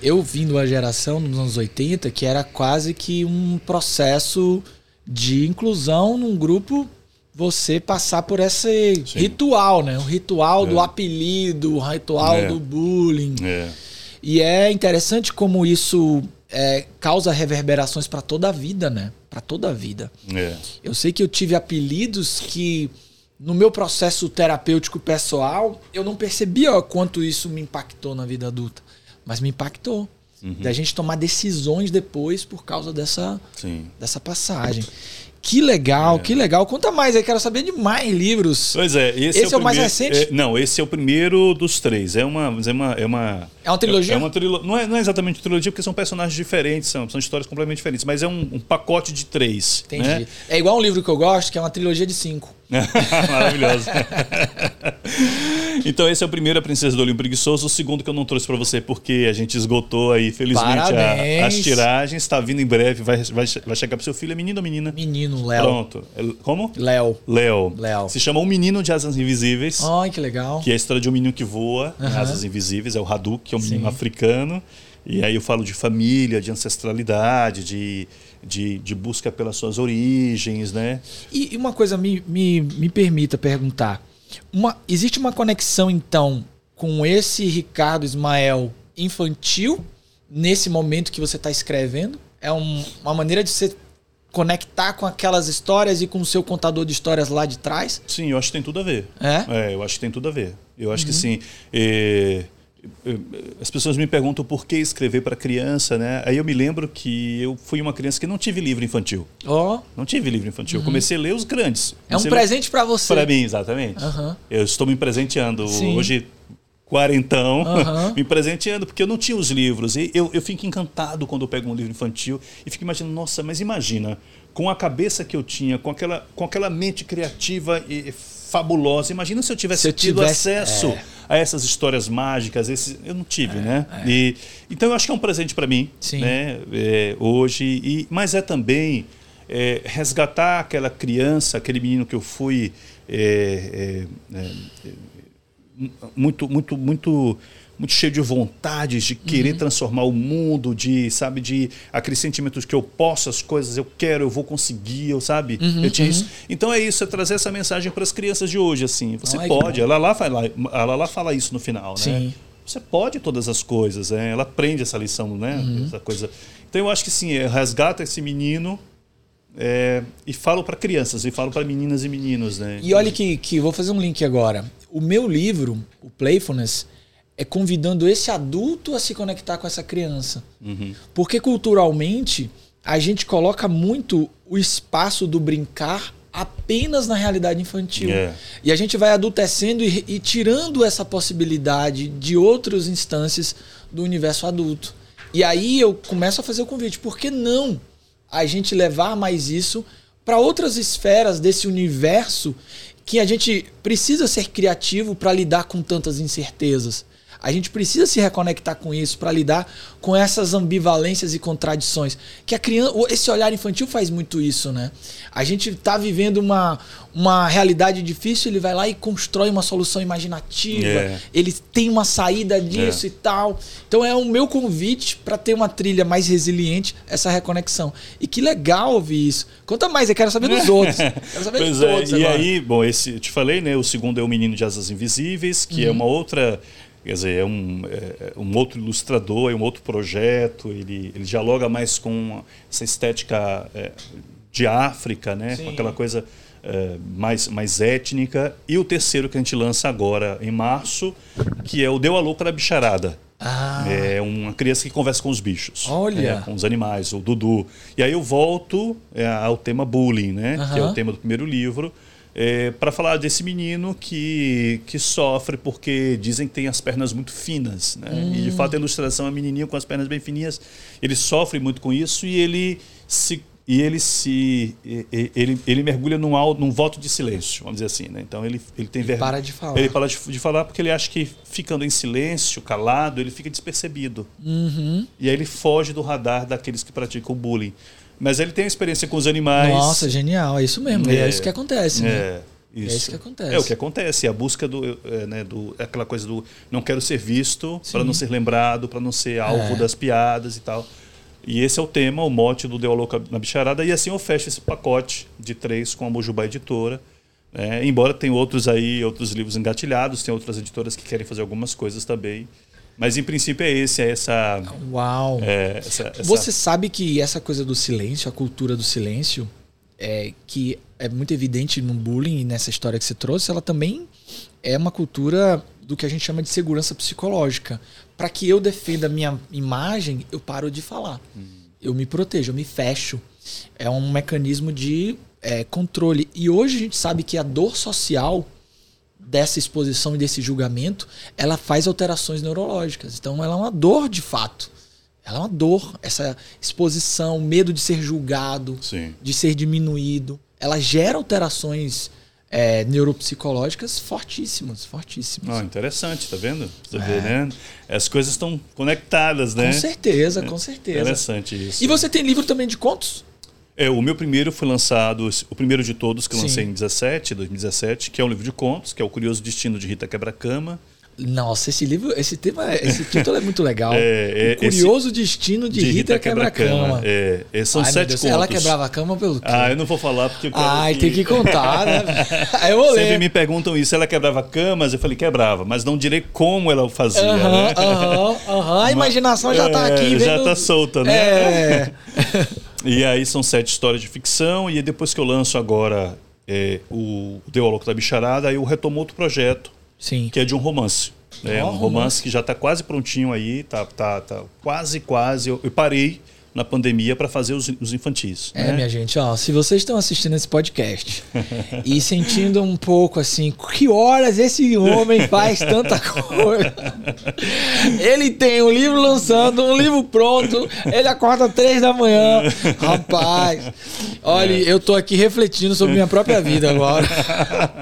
Eu vim de uma geração nos anos 80 que era quase que um processo de inclusão num grupo você passar por esse Sim. ritual, né? O ritual do É. apelido, o ritual É. do bullying. É. E é interessante como isso é, causa reverberações para toda a vida, né? Para toda a vida. É. Eu sei que eu tive apelidos que no meu processo terapêutico pessoal eu não percebia o quanto isso me impactou na vida adulta, mas me impactou. Da gente tomar decisões depois por causa dessa, Sim. dessa passagem. Que legal, que legal. Conta mais aí, quero saber de mais livros. Pois é, esse, Esse é o mais recente? é- não, esse é o primeiro dos três. É uma. É uma, é uma, É uma trilogia? É uma trilo, não, é, não é exatamente trilogia, porque são personagens diferentes, são, são histórias completamente diferentes, mas é um, um pacote de três. Entendi. Né? É igual um livro que eu gosto, que é uma trilogia de cinco. Maravilhoso. então, esse é o primeiro, A Princesa do Olho Preguiçoso. O segundo que eu não trouxe para você, porque a gente esgotou aí, felizmente, a- as tiragens. Está vindo em breve, vai, vai, vai chegar para seu filho. É menino ou menina? Menino, Léo. Pronto. É- Como? Léo. Léo. Léo. Se chama Um Menino de Asas Invisíveis. Ai, que legal. Que é a história de um menino que voa Aham. asas invisíveis, é o Haduk, que é um Sim. menino africano. E aí eu falo de família, de ancestralidade, de, de, de busca pelas suas origens, né? E e uma coisa me, me, me permita perguntar. Uma, existe uma conexão, então, com esse Ricardo Ismael infantil nesse momento que você está escrevendo? É um, uma maneira de você conectar com aquelas histórias e com o seu contador de histórias lá de trás? Sim, eu acho que tem tudo a ver. É? é eu acho que tem tudo a ver. Eu acho uhum. que sim. É, as pessoas me perguntam por que escrever para criança, né? Aí eu me lembro que eu fui uma criança que não tive livro infantil. Oh. Não tive livro infantil. Uhum. Comecei a ler os grandes. É um presente para você. Para mim, exatamente. Uhum. Eu estou me presenteando. Sim. Hoje quarentão, uhum. me presenteando, porque eu não tinha os livros. E eu, eu fico encantado quando eu pego um livro infantil e fico imaginando, nossa, mas imagina, com a cabeça que eu tinha, com aquela, com aquela mente criativa e fabulosa, imagina se eu tivesse, se eu tido acesso é. A essas histórias mágicas. Esses, eu não tive, é, né? É. E, então eu acho que é um presente para mim, Sim. né? É, hoje, e, mas é também é, resgatar aquela criança, aquele menino que eu fui é, muito, muito, muito, muito cheio de vontades, de querer uhum. transformar o mundo, de, sabe, de aquele sentimento de que eu posso as coisas, eu quero, eu vou conseguir, eu, sabe? Uhum, eu tinha uhum. isso. Então é isso, é trazer essa mensagem para as crianças de hoje, assim. Você Ai, pode, ela lá, fala, ela lá fala isso no final, Sim. né? Você pode todas as coisas, né? ela aprende essa lição, né? Uhum. Essa coisa. Então eu acho que sim, resgata esse menino é, e falo para crianças, e falo para meninas e meninos, né? E olha que, que vou fazer um link agora. O meu livro, o Playfulness, é convidando esse adulto a se conectar com essa criança. Uhum. Porque culturalmente a gente coloca muito o espaço do brincar apenas na realidade infantil. É. E a gente vai adultecendo e, e tirando essa possibilidade de outras instâncias do universo adulto. E aí eu começo a fazer o convite, por que não a gente levar mais isso para outras esferas desse universo que a gente precisa ser criativo para lidar com tantas incertezas. A gente precisa se reconectar com isso para lidar com essas ambivalências e contradições. Que a criança, esse olhar infantil faz muito isso, né? A gente está vivendo uma, uma realidade difícil, ele vai lá e constrói uma solução imaginativa. É. Ele tem uma saída disso É. e tal. Então é o meu convite para ter uma trilha mais resiliente, essa reconexão. E que legal ouvir isso. Conta mais, eu quero saber dos outros. Quero saber Pois é, e agora. aí, bom, esse eu te falei, né? O segundo é o Menino de Asas Invisíveis, que Uhum. é uma outra. Quer dizer, é um, é um outro ilustrador, é um outro projeto, ele, ele dialoga mais com essa estética é, de África, né? Sim. Com aquela coisa é, mais, mais étnica. E o terceiro que a gente lança agora, em março, que é o Deu a Louca da Bicharada. Ah, É uma criança que conversa com os bichos. Olha. É, com os animais, o Dudu. E aí eu volto é, ao tema bullying, né? Que é o tema do primeiro livro. Para falar desse menino que, que sofre porque dizem que tem as pernas muito finas. Né? E Hum. de fato a ilustração é um menininho com as pernas bem fininhas. Ele sofre muito com isso e ele se e ele se e- e- ele, ele mergulha num, num voto de silêncio, vamos dizer assim, né? Então ele ele tem vergonha. para de falar. Ele para de, de falar porque ele acha que ficando em silêncio, calado, ele fica despercebido. Uhum. E aí ele foge do radar daqueles que praticam bullying. Mas ele tem experiência com os animais. Nossa, genial. É isso mesmo. É, É. isso que acontece, né? É, isso. isso que acontece. É o que acontece, a busca do, é, né, do é aquela coisa do não quero ser visto, para não ser lembrado, para não ser alvo É. das piadas e tal. E esse é o tema, o mote do Deu a Louca na Bicharada. E assim eu fecho esse pacote de três com a Mojubá Editora. né? embora tenha outros aí, outros livros engatilhados, tem outras editoras que querem fazer algumas coisas também. Mas em princípio é esse, é essa. Uau. é, essa- essa- Você sabe que essa coisa do silêncio, a cultura do silêncio, é, que é muito evidente no bullying e nessa história que você trouxe, ela também é uma cultura do que a gente chama de segurança psicológica. Para que eu defenda a minha imagem, eu paro de falar. Eu me protejo, eu me fecho. É um mecanismo de é, controle. E hoje a gente sabe que a dor social dessa exposição e desse julgamento, ela faz alterações neurológicas. Então ela é uma dor de fato. Ela é uma dor, essa exposição, medo de ser julgado, Sim. de ser diminuído. Ela gera alterações é, neuropsicológicas fortíssimas, fortíssimas. Ah, interessante, tá vendo? Você vê, né? As coisas estão conectadas, né? É. Com certeza, com certeza. Interessante isso. E você tem livro também de contos? É, o meu primeiro foi lançado, o primeiro de todos que eu Sim. lancei em 17, 2017, que é um livro de contos, que é O Curioso Destino de Rita Quebra-Cama. Nossa, esse livro, esse tema, esse título é muito legal. É, é, o Curioso Destino de, Rita, Quebra-Cama. É, é, são Ai, sete Deus, contos. Ela quebrava a cama pelo quê? Ah, eu não vou falar porque eu quero Ai, tem que contar, né? Eu vou Sempre ler. me perguntam isso. Ela quebrava camas? Eu falei, quebrava, mas não direi como ela fazia. Aham, né? aham, aham. A imaginação já tá É, aqui. Já vendo- tá solta, né? É. E aí são sete histórias de ficção, e depois que eu lanço agora é, o Louco da Bicharada, aí eu retomo outro projeto, Sim. que é de um romance. É um romance. romance que já está quase prontinho aí, tá, tá, tá quase, quase. Eu, eu parei na pandemia para fazer os, os infantis. É, né? minha gente, ó, se vocês estão assistindo esse podcast e sentindo um pouco assim, que horas esse homem faz tanta coisa? Ele tem um livro lançando, um livro pronto, ele acorda três da manhã. Rapaz, olha, eu tô aqui refletindo sobre minha própria vida agora.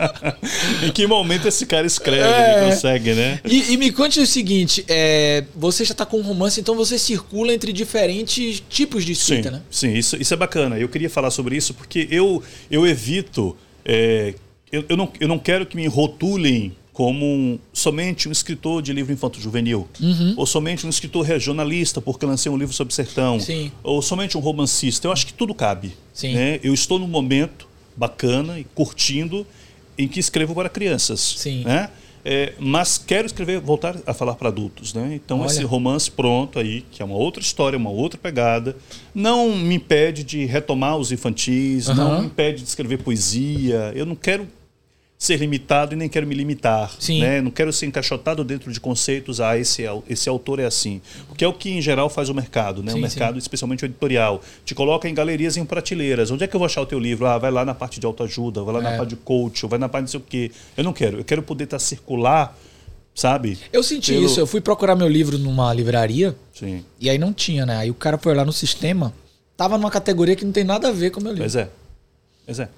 em que momento esse cara escreve, É. ele consegue, né? E, e me conte o seguinte: é, você já tá com um romance, então você circula entre diferentes tipos de Sim, escrita, né? sim isso, isso é bacana. Eu queria falar sobre isso porque eu, eu evito. é, eu, eu, não, eu não quero que me rotulem como um- somente um escritor de livro infanto-juvenil, Uhum. ou somente um escritor regionalista, porque lancei um livro sobre sertão, Sim. ou somente um romancista. Eu acho que tudo cabe. Sim. né? Eu estou num momento bacana e curtindo em que escrevo para crianças. Sim. Né? É, mas quero escrever, voltar a falar para adultos, né? Então Olha. esse romance pronto aí, que é uma outra história, uma outra pegada, não me impede de retomar os infantis, Aham. não me impede de escrever poesia. Eu não quero ser limitado e nem quero me limitar, Sim. né? Não quero ser encaixotado dentro de conceitos, ah, esse, au- esse autor é assim. Porque é o que em geral faz o mercado, né? Sim, o mercado, especialmente o editorial, te coloca em galerias e em prateleiras. Onde é que eu vou achar o teu livro? Ah, vai lá na parte de autoajuda, vai lá É. na parte de coach, vai na parte de não sei o quê. Eu não quero. Eu quero poder estar circular, sabe? Eu senti Pelo- isso. Eu fui procurar meu livro numa livraria Sim. e aí não tinha, né? Aí o cara foi lá no sistema, tava numa categoria que não tem nada a ver com o meu livro. Pois é. Pois é.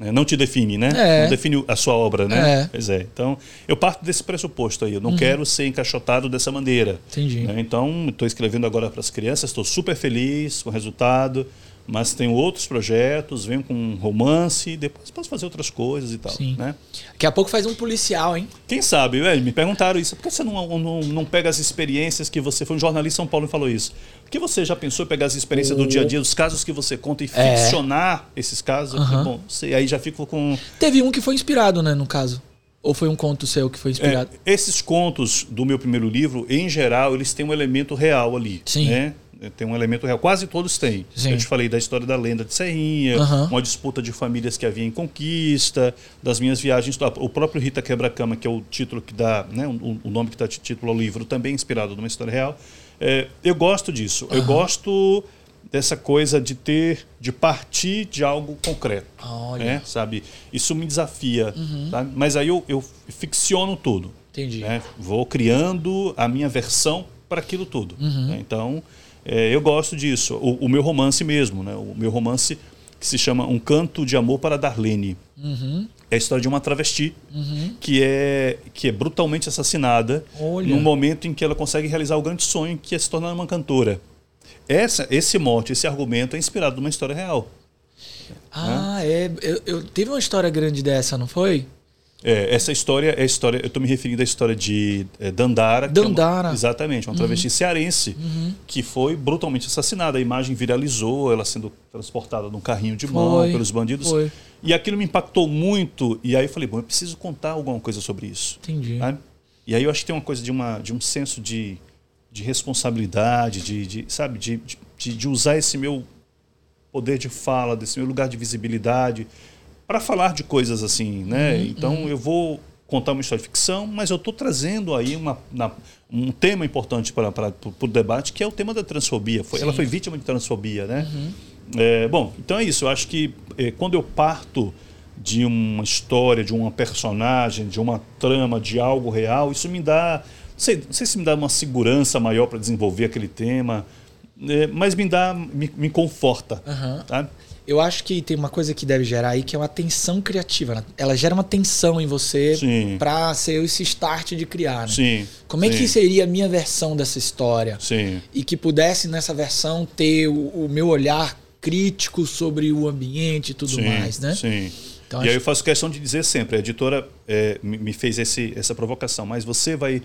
É, Não te define, né? É. Não define a sua obra, né? É. Pois é. Então, eu parto desse pressuposto aí. Eu não quero ser encaixotado dessa maneira. Entendi. né? Então, estou escrevendo agora para as crianças, estou super feliz com o resultado, mas tenho outros projetos, venho com um romance, depois posso fazer outras coisas e tal. Sim. Né? Daqui a pouco faz um policial, hein? Quem sabe, é, me perguntaram isso, por que você não, não, não pega as experiências que você. Foi um jornalista em São Paulo que falou isso. Por que você já pensou em pegar as experiências do dia a dia, dos casos que você conta e É. ficcionar esses casos? Aham. Bom, você, aí já fico com. Teve um que foi inspirado, né, no caso. Ou foi um conto seu que foi inspirado? É, esses contos do meu primeiro livro, em geral, eles têm um elemento real ali. Sim. Né? Tem um elemento real. Quase todos têm. Sim. Eu te falei da história da lenda de Serrinha, Aham. uma disputa de famílias que havia em conquista, das minhas viagens. O próprio Rita Quebra-Cama, que é o título que dá, né, o, o nome que dá título ao livro, também inspirado numa história real. É, eu gosto disso. Eu gosto dessa coisa de ter, de partir de algo concreto. Olha. né, sabe? Isso me desafia. Uhum. tá? Mas aí eu, eu ficciono tudo. Entendi. né? Vou criando a minha versão para aquilo tudo. Uhum. né? Então, é, eu gosto disso. O, o meu romance mesmo, né? o meu romance que se chama Um Canto de Amor para Darlene. Uhum. É a história de uma travesti que, é, que é brutalmente assassinada Olha. num momento em que ela consegue realizar o grande sonho que é se tornar uma cantora. Essa, esse mote, esse argumento é inspirado numa história real. Ah, é. Eu, eu- teve uma história grande dessa, não foi? É, essa história é a história. Eu estou me referindo à história de é, Dandara. que é uma- Dandara. exatamente, uma travesti cearense que foi brutalmente assassinada. A imagem viralizou, ela sendo transportada num carrinho de mão Foi, pelos bandidos. foi. E aquilo me impactou muito. E aí eu falei, bom, eu preciso contar alguma coisa sobre isso. Entendi. sabe? E aí eu acho que tem uma coisa de, uma, de um senso de, de responsabilidade, de, de, sabe, de, de, de usar esse meu poder de fala, desse meu lugar de visibilidade, para falar de coisas assim, né? Uhum, então eu vou contar uma história de ficção, mas eu estou trazendo aí uma, na- um tema importante para o debate, que é o tema da transfobia. Foi, ela foi vítima de transfobia, né? Uhum. É, bom, então é isso. Eu acho que é, quando eu parto de uma história, de uma personagem, de uma trama, de algo real, isso me dá. Não sei, não sei se me dá uma segurança maior para desenvolver aquele tema, é, mas me dá. me, me conforta. Aham. Tá? Eu acho que tem uma coisa que deve gerar aí que é uma tensão criativa. né? Ela gera uma tensão em você pra ser esse start de criar. Né? Sim. Como é sim, que seria a minha versão dessa história? Sim. E que pudesse nessa versão ter o, o meu olhar crítico sobre o ambiente e tudo sim, mais, né? Sim. Então, e aí eu faço questão de dizer sempre, a editora é, me me fez esse, essa provocação, mas você vai,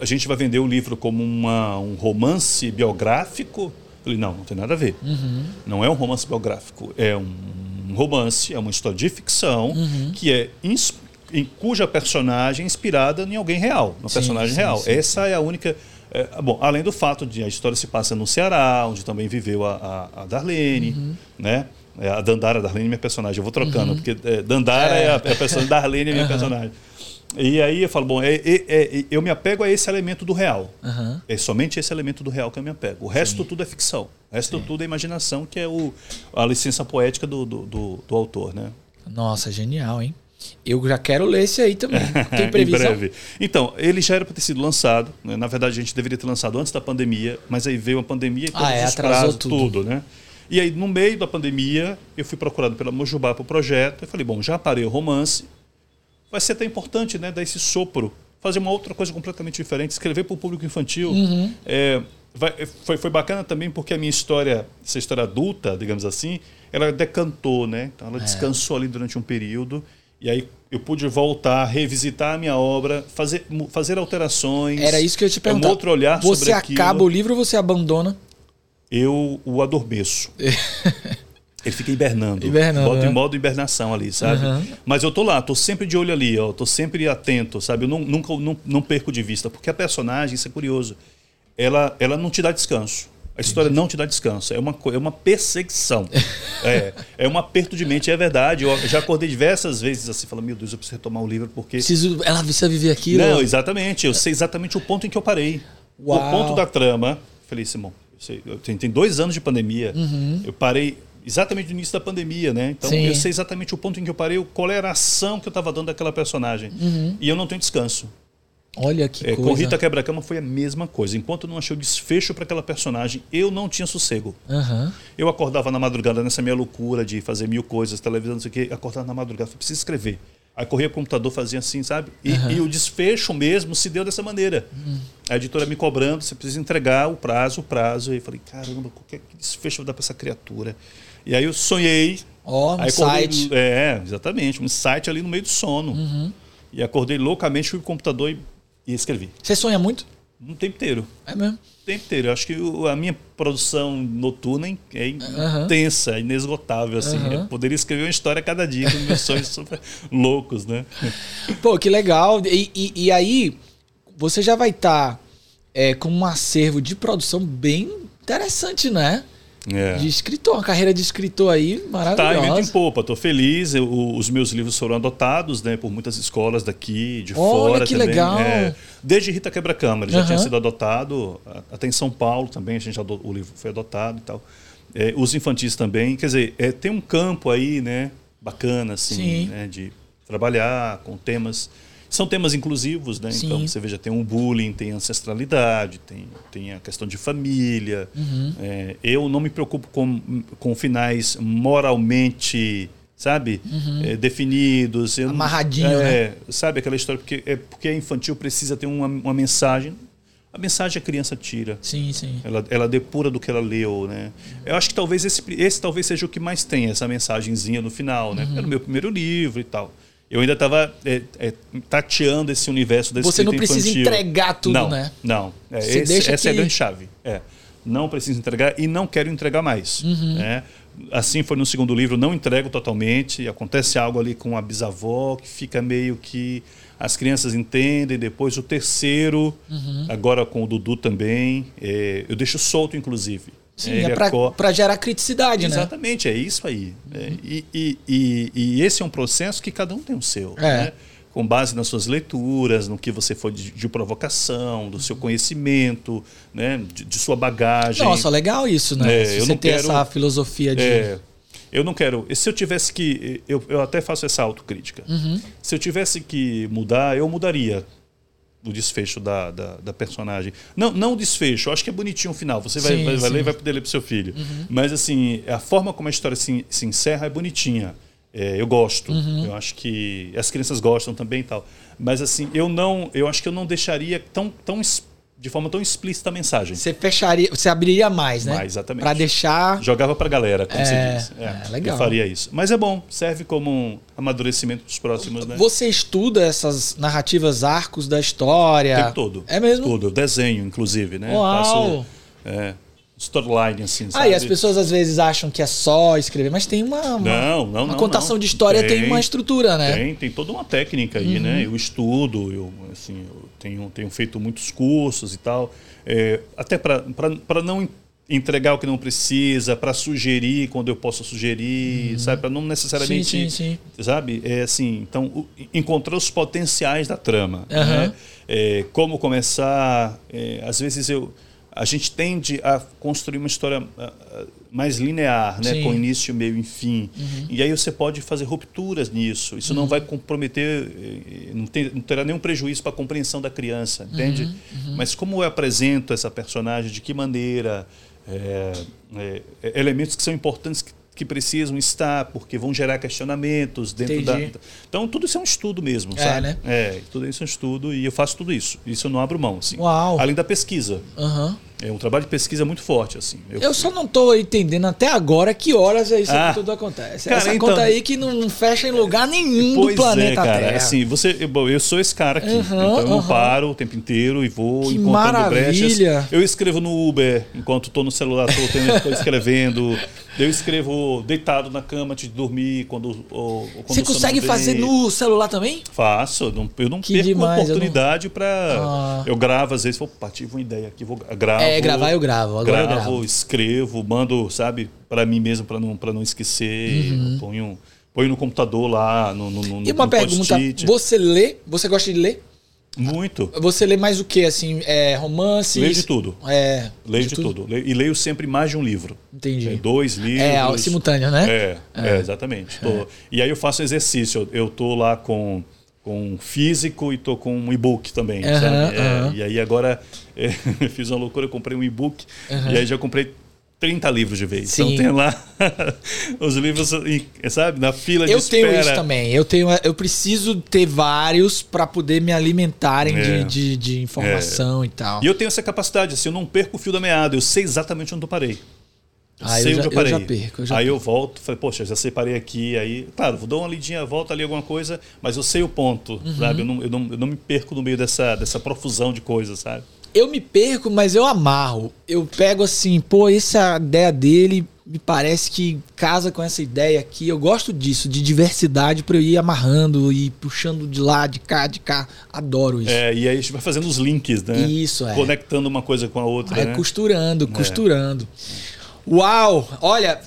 a gente vai vender o livro como uma, um romance biográfico? Falei, não, não tem nada a ver. Uhum. Não é um romance biográfico, é um romance, é uma história de ficção Uhum. que é em cuja personagem é inspirada em alguém real, no Sim, personagem sim, real. sim, Essa é a única. é, bom, além do fato de a história se passa no Ceará, onde também viveu a, a, a Darlene, Uhum. né? É, a Dandara, a Darlene é minha personagem. Eu vou trocando, porque é, Dandara é, a, é a personagem, Darlene é minha personagem. E aí eu falo, bom, é- é- é- eu me apego a esse elemento do real. Aham. É somente esse elemento do real que eu me apego. O resto tudo é ficção. O resto tudo é imaginação, que é o, a licença poética do, do, do- do autor, né? Nossa, genial, hein? Eu já quero ler esse aí também. Tem em previsão? breve. Então, ele já era para ter sido lançado. né? Na verdade, a gente deveria ter lançado antes da pandemia, mas aí veio a pandemia e todos Ah, é, os atrasou prazos, tudo. tudo, né? E aí, no meio da pandemia, eu fui procurado pela Mojubá para o projeto. Eu falei, bom, já parei o romance. Vai ser até importante, né? Dar esse sopro. Fazer uma outra coisa completamente diferente. Escrever para o público infantil. Uhum. É, vai- foi, foi bacana também porque a minha história, essa história adulta, digamos assim, ela decantou, né? Então É. ela descansou ali durante um período. E aí eu pude voltar, revisitar a minha obra, fazer, fazer alterações. Era isso que eu te É perguntar. um outro olhar você sobre aquilo. acaba o livro ou você abandona? Eu o adormeço. Ele fica hibernando. Hibernando, Bota né? em modo hibernação ali, sabe? Aham. Mas eu tô lá, tô sempre de olho ali, ó, tô sempre atento, sabe? Eu não, nunca não, não perco de vista, porque a personagem, isso é curioso, ela, ela não te dá descanso. A história não te dá descanso, é uma, é uma perseguição. é, é um aperto de mente, é verdade. Eu já acordei diversas vezes assim, falando, meu Deus, eu preciso retomar o livro, porque. Preciso, ela precisa viver aquilo. Não, exatamente. Eu sei exatamente o ponto em que eu parei. Uau. O ponto da trama. Falei, Simão, tenho, tem dois anos de pandemia. Eu parei exatamente no início da pandemia, né? Então Uhum. Sim. eu sei exatamente o ponto em que eu parei, qual era a ação que eu estava dando àquela personagem. E eu não tenho descanso. Olha que É, coisa. com Rita Quebra-Cama foi a mesma coisa. Enquanto eu não achei o desfecho para aquela personagem, eu não tinha sossego. Aham. Eu acordava na madrugada nessa minha loucura de fazer mil coisas, televisão, não sei o quê. Acordava na madrugada, falei, preciso escrever. Aí corria pro computador, fazia assim, sabe? E, e o desfecho mesmo se deu dessa maneira. A editora me cobrando, você precisa entregar o prazo, o prazo. E eu falei, caramba, que que desfecho eu vou dar para essa criatura? E aí eu sonhei. Ó, um aí acordei- site. É, exatamente. Um site ali no meio do sono. E acordei loucamente, fui pro computador e, e escrevi. Você sonha muito? Um tempo inteiro. É mesmo. O tempo inteiro. Eu acho que a minha produção noturna é Aham. intensa, é inesgotável. Assim. Aham. Eu poderia escrever uma história a cada dia com meus sonhos super loucos, né? Pô, que legal. E, e- e aí, você já vai estar com um acervo de produção bem interessante, né? É. De escritor, uma carreira de escritor aí Tá, em maravilhosa. popa. Estou feliz. Eu- os meus livros foram adotados né, por muitas escolas daqui, de Olha, fora que também. legal. É, desde Rita Quebra-Cama, ele já tinha sido adotado. Até em São Paulo também, a gente ado- o livro foi adotado e tal. É, os infantis também. Quer dizer, é, tem um campo aí, né? Bacana, assim, Sim. né, de trabalhar com temas. São temas inclusivos, né? Sim. Então você veja, tem um bullying, tem ancestralidade, tem, tem a questão de família. Uhum. É, eu não me preocupo com, com finais moralmente, sabe, é, definidos. Eu não- Uhum. Amarradinho, é, né? Sabe aquela história porque é porque a infantil precisa ter uma, uma mensagem. A mensagem a criança tira. Sim, sim. Ela, ela depura do que ela leu, né? Eu acho que talvez esse, esse talvez seja o que mais tem, essa mensagenzinha no final, né? Uhum. Era o meu primeiro livro e tal. Eu ainda estava tateando esse universo da Você não escrita precisa infantil. entregar tudo, não, né? Não, É, Você esse- deixa essa é a que- grande chave. É. Não preciso entregar e não quero entregar mais. Uhum. né? Assim foi no segundo livro, não entrego totalmente. Acontece algo ali com a bisavó que fica meio que as crianças entendem. Depois o terceiro, Uhum. agora com o Dudu também, é, eu deixo solto, inclusive. Sim, Ele é pra gerar criticidade, né? Exatamente, é isso aí. É, e, e, e, e esse é um processo que cada um tem o seu. É. né? Com base nas suas leituras, no que você for de, de provocação, do seu conhecimento, né? de, de sua bagagem. Nossa, legal isso, né? É, você ter quero- essa filosofia de. É, eu não quero. Se eu tivesse que. Eu, eu até faço essa autocrítica. Uhum. Se eu tivesse que mudar, eu mudaria o desfecho da, da, da personagem. Não, não o desfecho, eu acho que é bonitinho o final. Você vai, Sim, vai, vai ler e vai poder ler pro seu filho. Mas assim, a forma como a história se, se encerra é bonitinha. É, eu gosto. Uhum. Eu acho que as crianças gostam também e tal. Mas assim, eu não. Eu acho que eu não deixaria tão, tão de forma tão explícita a mensagem. Você fecharia, você abriria mais, né? Mais, exatamente. Pra deixar. Jogava pra galera, como É, se diz. é, legal. Eu faria isso. Mas é bom, serve como um amadurecimento dos próximos, né? Você estuda essas narrativas arcos da história? O tempo todo. É mesmo? Tudo. Eu desenho, inclusive, né? Uau! É, storyline, assim, Ah, sabe? e as pessoas às vezes acham que é só escrever, mas tem uma, uma, Não, não, uma não, contação não. de história, tem, Tem, uma estrutura, né? Uhum. Tem, tem toda uma técnica aí, né? Eu estudo, eu, assim, eu tenho, tenho feito muitos cursos e tal. É, até para não entregar o que não precisa, para sugerir quando eu posso sugerir, sabe? Para não necessariamente. Uhum. Sim, sim, sim. Sabe? É assim, então, o- encontrar os potenciais da trama. Aham. Né? É, como começar. é, às vezes eu. A gente tende a construir uma história ah, ah, mais linear, né? Sim. Uhum. com início, meio e fim. E aí você pode fazer rupturas nisso. Isso não vai comprometer, eh, não, tem- não terá nenhum prejuízo para a compreensão da criança, entende? Uhum, Mas como eu apresento essa personagem, de que maneira, é, é, elementos que são importantes que, que precisam estar, porque vão gerar questionamentos dentro Entendi. da. Então tudo isso é um estudo mesmo, É, sabe? né? É, tudo isso é um estudo e eu faço tudo isso. Isso eu não abro mão, assim. Uau. Além da pesquisa. Aham. É um trabalho de pesquisa muito forte, assim. Eu só não tô entendendo até agora que horas é isso Ah. que tudo acontece. Cara, Essa então- conta aí que não, não fecha em lugar nenhum do planeta é, cara. Terra. Assim, você, eu, eu sou esse cara aqui. Aham, então eu não aham. paro o tempo inteiro e vou Que encontrando brechas. maravilha. Eu escrevo no Uber enquanto estou no celular, estou escrevendo. Eu escrevo deitado na cama antes de dormir quando, ou, quando Você consegue fazer no celular também? Faço, eu não, eu não Que perco demais, não- oportunidade para Ah. Eu gravo, às vezes, vou, tive uma ideia aqui, vou gravo. É, gravar eu gravo, agora eu gravo. escrevo, mando, sabe, para mim mesmo, para não, pra não esquecer. Eu ponho, ponho no computador lá, no, no, no Uhum. E uma pergunta, você lê? Você gosta de ler? Muito. Você lê mais o que, assim, é, romances? Leio de tudo. É, Leio de, tudo. Leio- E leio sempre mais de um livro. Entendi. É, dois livros. É, simultâneo, né? É, é, exatamente. Tô- E aí eu faço exercício. Eu, tô lá com com físico e tô com um e-book também, sabe? É. E aí agora é, fiz uma loucura, eu comprei um e-book e aí já comprei 30 livros de vez. Sim. Então tem lá os livros, sabe, na fila de Eu espera. tenho isso também. Eu tenho, eu preciso ter vários para poder me alimentarem É. de, de, de informação e tal. E eu tenho essa capacidade, assim, eu não perco o fio da meada, eu sei exatamente onde eu parei. Eu Ah, eu sei já- onde eu eu parei. já perco, eu já aí eu volto, falei, poxa, já separei aqui, aí, claro, vou dar uma lidinha, volto ali alguma coisa, mas eu sei o ponto, Uhum. sabe? Eu não, eu, não, eu não me perco no meio dessa, dessa profusão de coisas, sabe? Eu me perco, mas eu amarro. Eu pego assim, pô, essa ideia dele me parece que casa com essa ideia aqui. Eu gosto disso, de diversidade para eu ir amarrando e puxando de lá, de cá, de cá. Adoro isso. É, e aí a gente vai fazendo os links, né? Isso, é. Conectando uma coisa com a outra, É, né? costurando, costurando. Uau! Olha,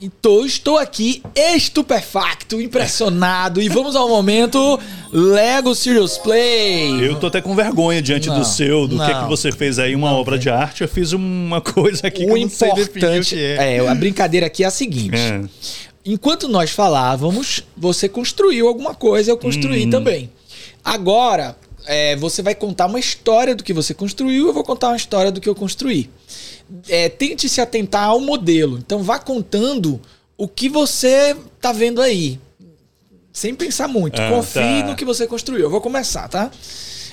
então estou aqui estupefacto, impressionado. e vamos ao momento Lego Serious Play. Eu tô até com vergonha diante Não, do seu, do que, não. que você fez aí, uma obra de arte. Eu fiz uma coisa aqui que o eu não definir o importante que é. é, a brincadeira aqui é a seguinte. É. Enquanto nós falávamos, você construiu alguma coisa, eu construí Hum. também. Agora, é, você vai contar uma história do que você construiu, eu vou contar uma história do que eu construí. É, tente se atentar ao modelo. Então, vá contando o que você tá vendo aí. Sem pensar muito. Ah, Confie tá. no que você construiu. Eu vou começar, tá?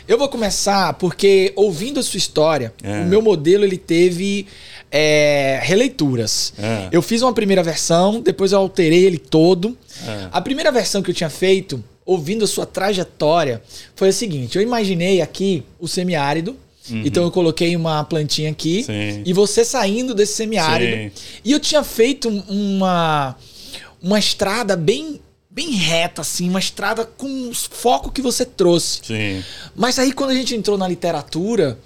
Eu vou começar porque, ouvindo a sua história, É. o meu modelo ele teve é, releituras. É. Eu fiz uma primeira versão, depois eu alterei ele todo. É. A primeira versão que eu tinha feito, ouvindo a sua trajetória, foi a seguinte: eu imaginei aqui o semiárido. Então eu coloquei uma plantinha aqui Sim. e você saindo desse semiárido. Sim. E eu tinha feito uma uma estrada bem bem reta assim, uma estrada com os foco que você trouxe. Sim. Mas aí quando a gente entrou na literatura,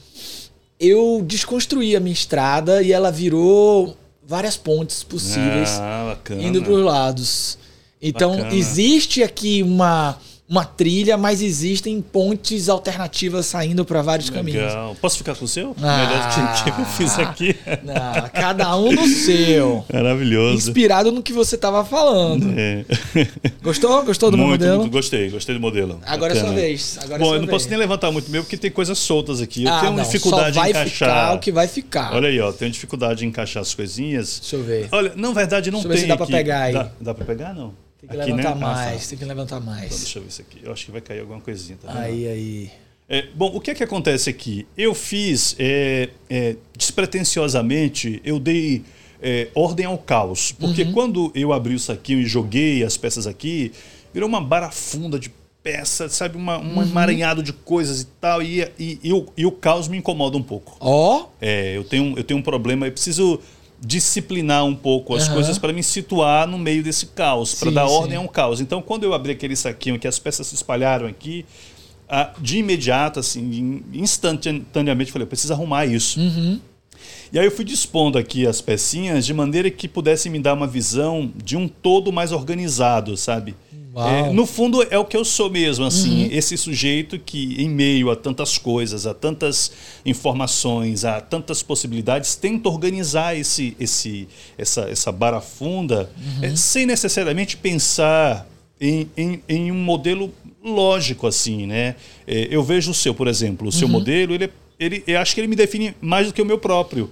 eu desconstruí a minha estrada e ela virou várias pontes possíveis Ah, indo para os lados. Então Bacana. existe aqui uma uma trilha, mas existem pontes alternativas saindo para vários caminhos. Legal. Posso ficar com o seu? Ah. Melhor que, que eu fiz aqui. Não, cada um no seu. Maravilhoso. Inspirado no que você estava falando. É. Gostou? Gostou do muito, modelo? muito, gostei, gostei do modelo. Agora é sua Bacana. vez. Agora é Bom, sua eu não posso vez. nem levantar muito meu porque tem coisas soltas aqui. Eu Ah, tenho não, dificuldade só vai em encaixar. ficar o que vai ficar. Olha aí, ó, tenho dificuldade em encaixar as coisinhas. Deixa eu ver. Olha, não, verdade, não Deixa eu ver tem se dá aqui. pegar aí. Dá, dá pra pegar, não? Tem que Aqui, levantar né? Ah, mais, tá. tem que levantar Então, mais. deixa eu ver isso aqui. Eu acho que vai cair alguma coisinha, tá vendo? Aí, aí. É, bom, o que é que acontece aqui? Eu fiz é, é, despretensiosamente, eu dei é, ordem ao caos. Porque Uhum. quando eu abri o saquinho e joguei as peças aqui, virou uma barafunda de peças, sabe? Uma, um Uhum. emaranhado de coisas e tal. E, e, e o, e o caos me incomoda um pouco. Ó, É, eu tenho, eu tenho um problema, eu preciso disciplinar um pouco as Aham. coisas para me situar no meio desse caos, para dar sim. ordem a um caos. Então, quando eu abri aquele saquinho que as peças se espalharam aqui, ah, de imediato, assim, in- instantaneamente, falei, eu preciso arrumar isso. Uhum. E aí eu fui dispondo aqui as pecinhas de maneira que pudesse me dar uma visão de um todo mais organizado, sabe? Uhum. É, no fundo é o que eu sou mesmo, assim, esse sujeito que em meio a tantas coisas, a tantas informações, a tantas possibilidades, tenta organizar esse, esse, essa, essa barafunda Uhum. é, sem necessariamente pensar em, em, em um modelo lógico assim, né? É, eu vejo o seu, por exemplo, o seu Uhum. modelo, ele, é- ele, eu acho que ele me define mais do que o meu próprio.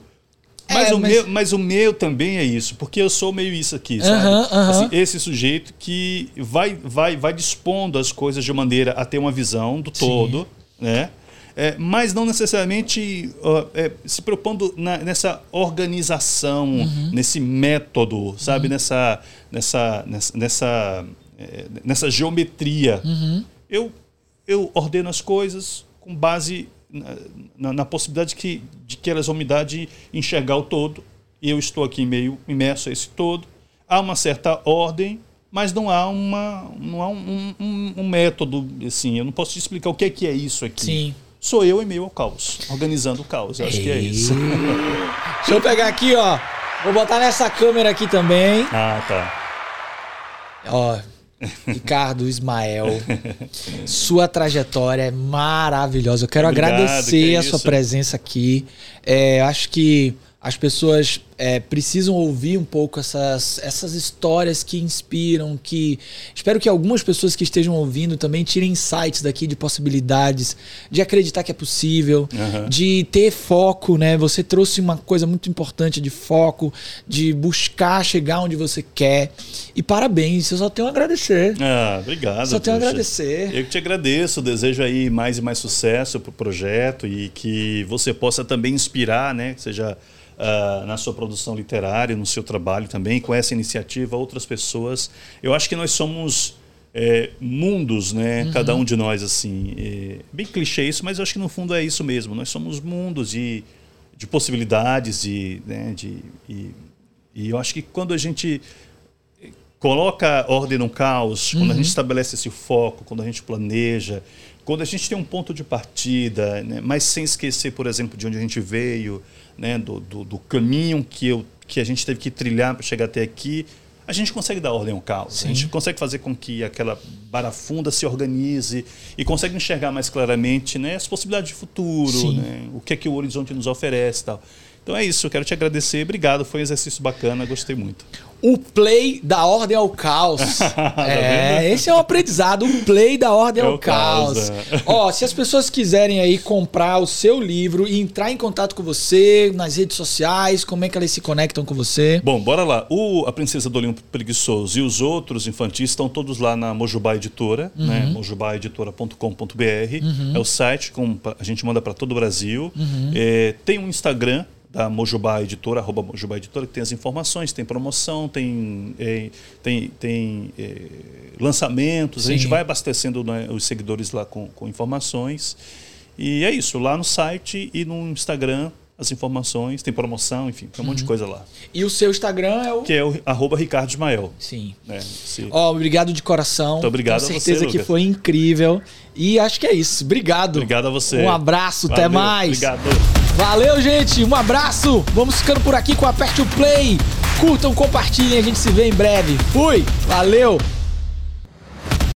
Mas, É, o mas- Meu, mas o meu também é isso, porque eu sou meio isso aqui, sabe? Aham, aham. Assim, esse sujeito que vai, vai, vai dispondo as coisas de maneira a ter uma visão do todo, né? É, mas não necessariamente ó, é, se propondo na- nessa organização, Uhum. nesse método, sabe? Nessa, nessa, nessa, nessa, é, nessa geometria. Uhum. Eu, eu ordeno as coisas com base na, na- possibilidade que, de que elas vão me dar de enxergar o todo. E eu estou aqui meio imerso a esse todo. Há uma certa ordem, mas não há, uma, não há um, um- um método. Assim, eu não posso te explicar o que é que é isso aqui. Sim. Sou eu em meio ao caos, organizando o caos. Eu acho que é isso. Deixa eu pegar aqui, ó. Vou botar nessa câmera aqui também. ah, tá. Ó, Ricardo Ismael, sua trajetória é maravilhosa. Eu quero Obrigado, agradecer que a isso. sua presença aqui. É, acho que as pessoas é, precisam ouvir um pouco essas, essas histórias que inspiram, que espero que algumas pessoas que estejam ouvindo também tirem insights daqui de possibilidades, de acreditar que é possível, Aham. de ter foco, né? Você trouxe uma coisa muito importante de foco, de buscar chegar onde você quer. E parabéns, eu só tenho a agradecer. Ah, obrigado. Só tenho a poxa. agradecer. Eu que te agradeço, desejo aí mais e mais sucesso para o projeto e que você possa também inspirar, né? Seja ah, na sua produção literária, no seu trabalho também, com essa iniciativa, outras pessoas. Eu acho que nós somos é, mundos, né? Uhum. Cada um de nós, assim. É, bem clichê isso, mas eu acho que no fundo é isso mesmo. Nós somos mundos de, de possibilidades, de, né? de, e, e eu acho que quando a gente coloca ordem no caos, quando a gente estabelece esse foco, quando a gente planeja, quando a gente tem um ponto de partida, né, mas sem esquecer, por exemplo, de onde a gente veio, né, do, do, do caminho que, eu, que a gente teve que trilhar para chegar até aqui, a gente consegue dar ordem ao caos. Sim. A gente consegue fazer com que aquela barafunda se organize e consegue enxergar mais claramente né, as possibilidades de futuro, né, o que é que o horizonte nos oferece e tal. Então é isso, eu quero te agradecer. Obrigado, foi um exercício bacana, gostei muito. O play da ordem ao caos. é, esse é um aprendizado. O play da ordem Tá É ao caos, caos. é. Ó, se as pessoas quiserem aí comprar o seu livro e entrar em contato com você nas redes sociais, como é que elas se conectam com você? Bom, bora lá. O A Princesa do Olimpo Preguiçoso e os outros infantis estão todos lá na Mojubá Editora, né? mojubaeditora.com.br. É o site, com, a gente manda para todo o Brasil. É, tem um Instagram da Mojubá Editora, arroba Mojubá Editora, que tem as informações, tem promoção, tem, é, tem, tem é, lançamentos. A gente Sim. vai abastecendo né, os seguidores lá com, com informações. E é isso, lá no site e no Instagram as informações, tem promoção, enfim, tem um monte de coisa lá. E o seu Instagram é o. Que é o arroba Ricardo Ismael. Sim. Né? Se- Ó, obrigado de coração. Muito obrigado Tenho a você, certeza que foi incrível. E acho que é isso. Obrigado. Obrigado a você. Um abraço, até Valeu, mais. Obrigado. Valeu, gente. Um abraço. Vamos ficando por aqui com Aperte o Play. Curtam, compartilhem. A gente se vê em breve. Fui. Valeu.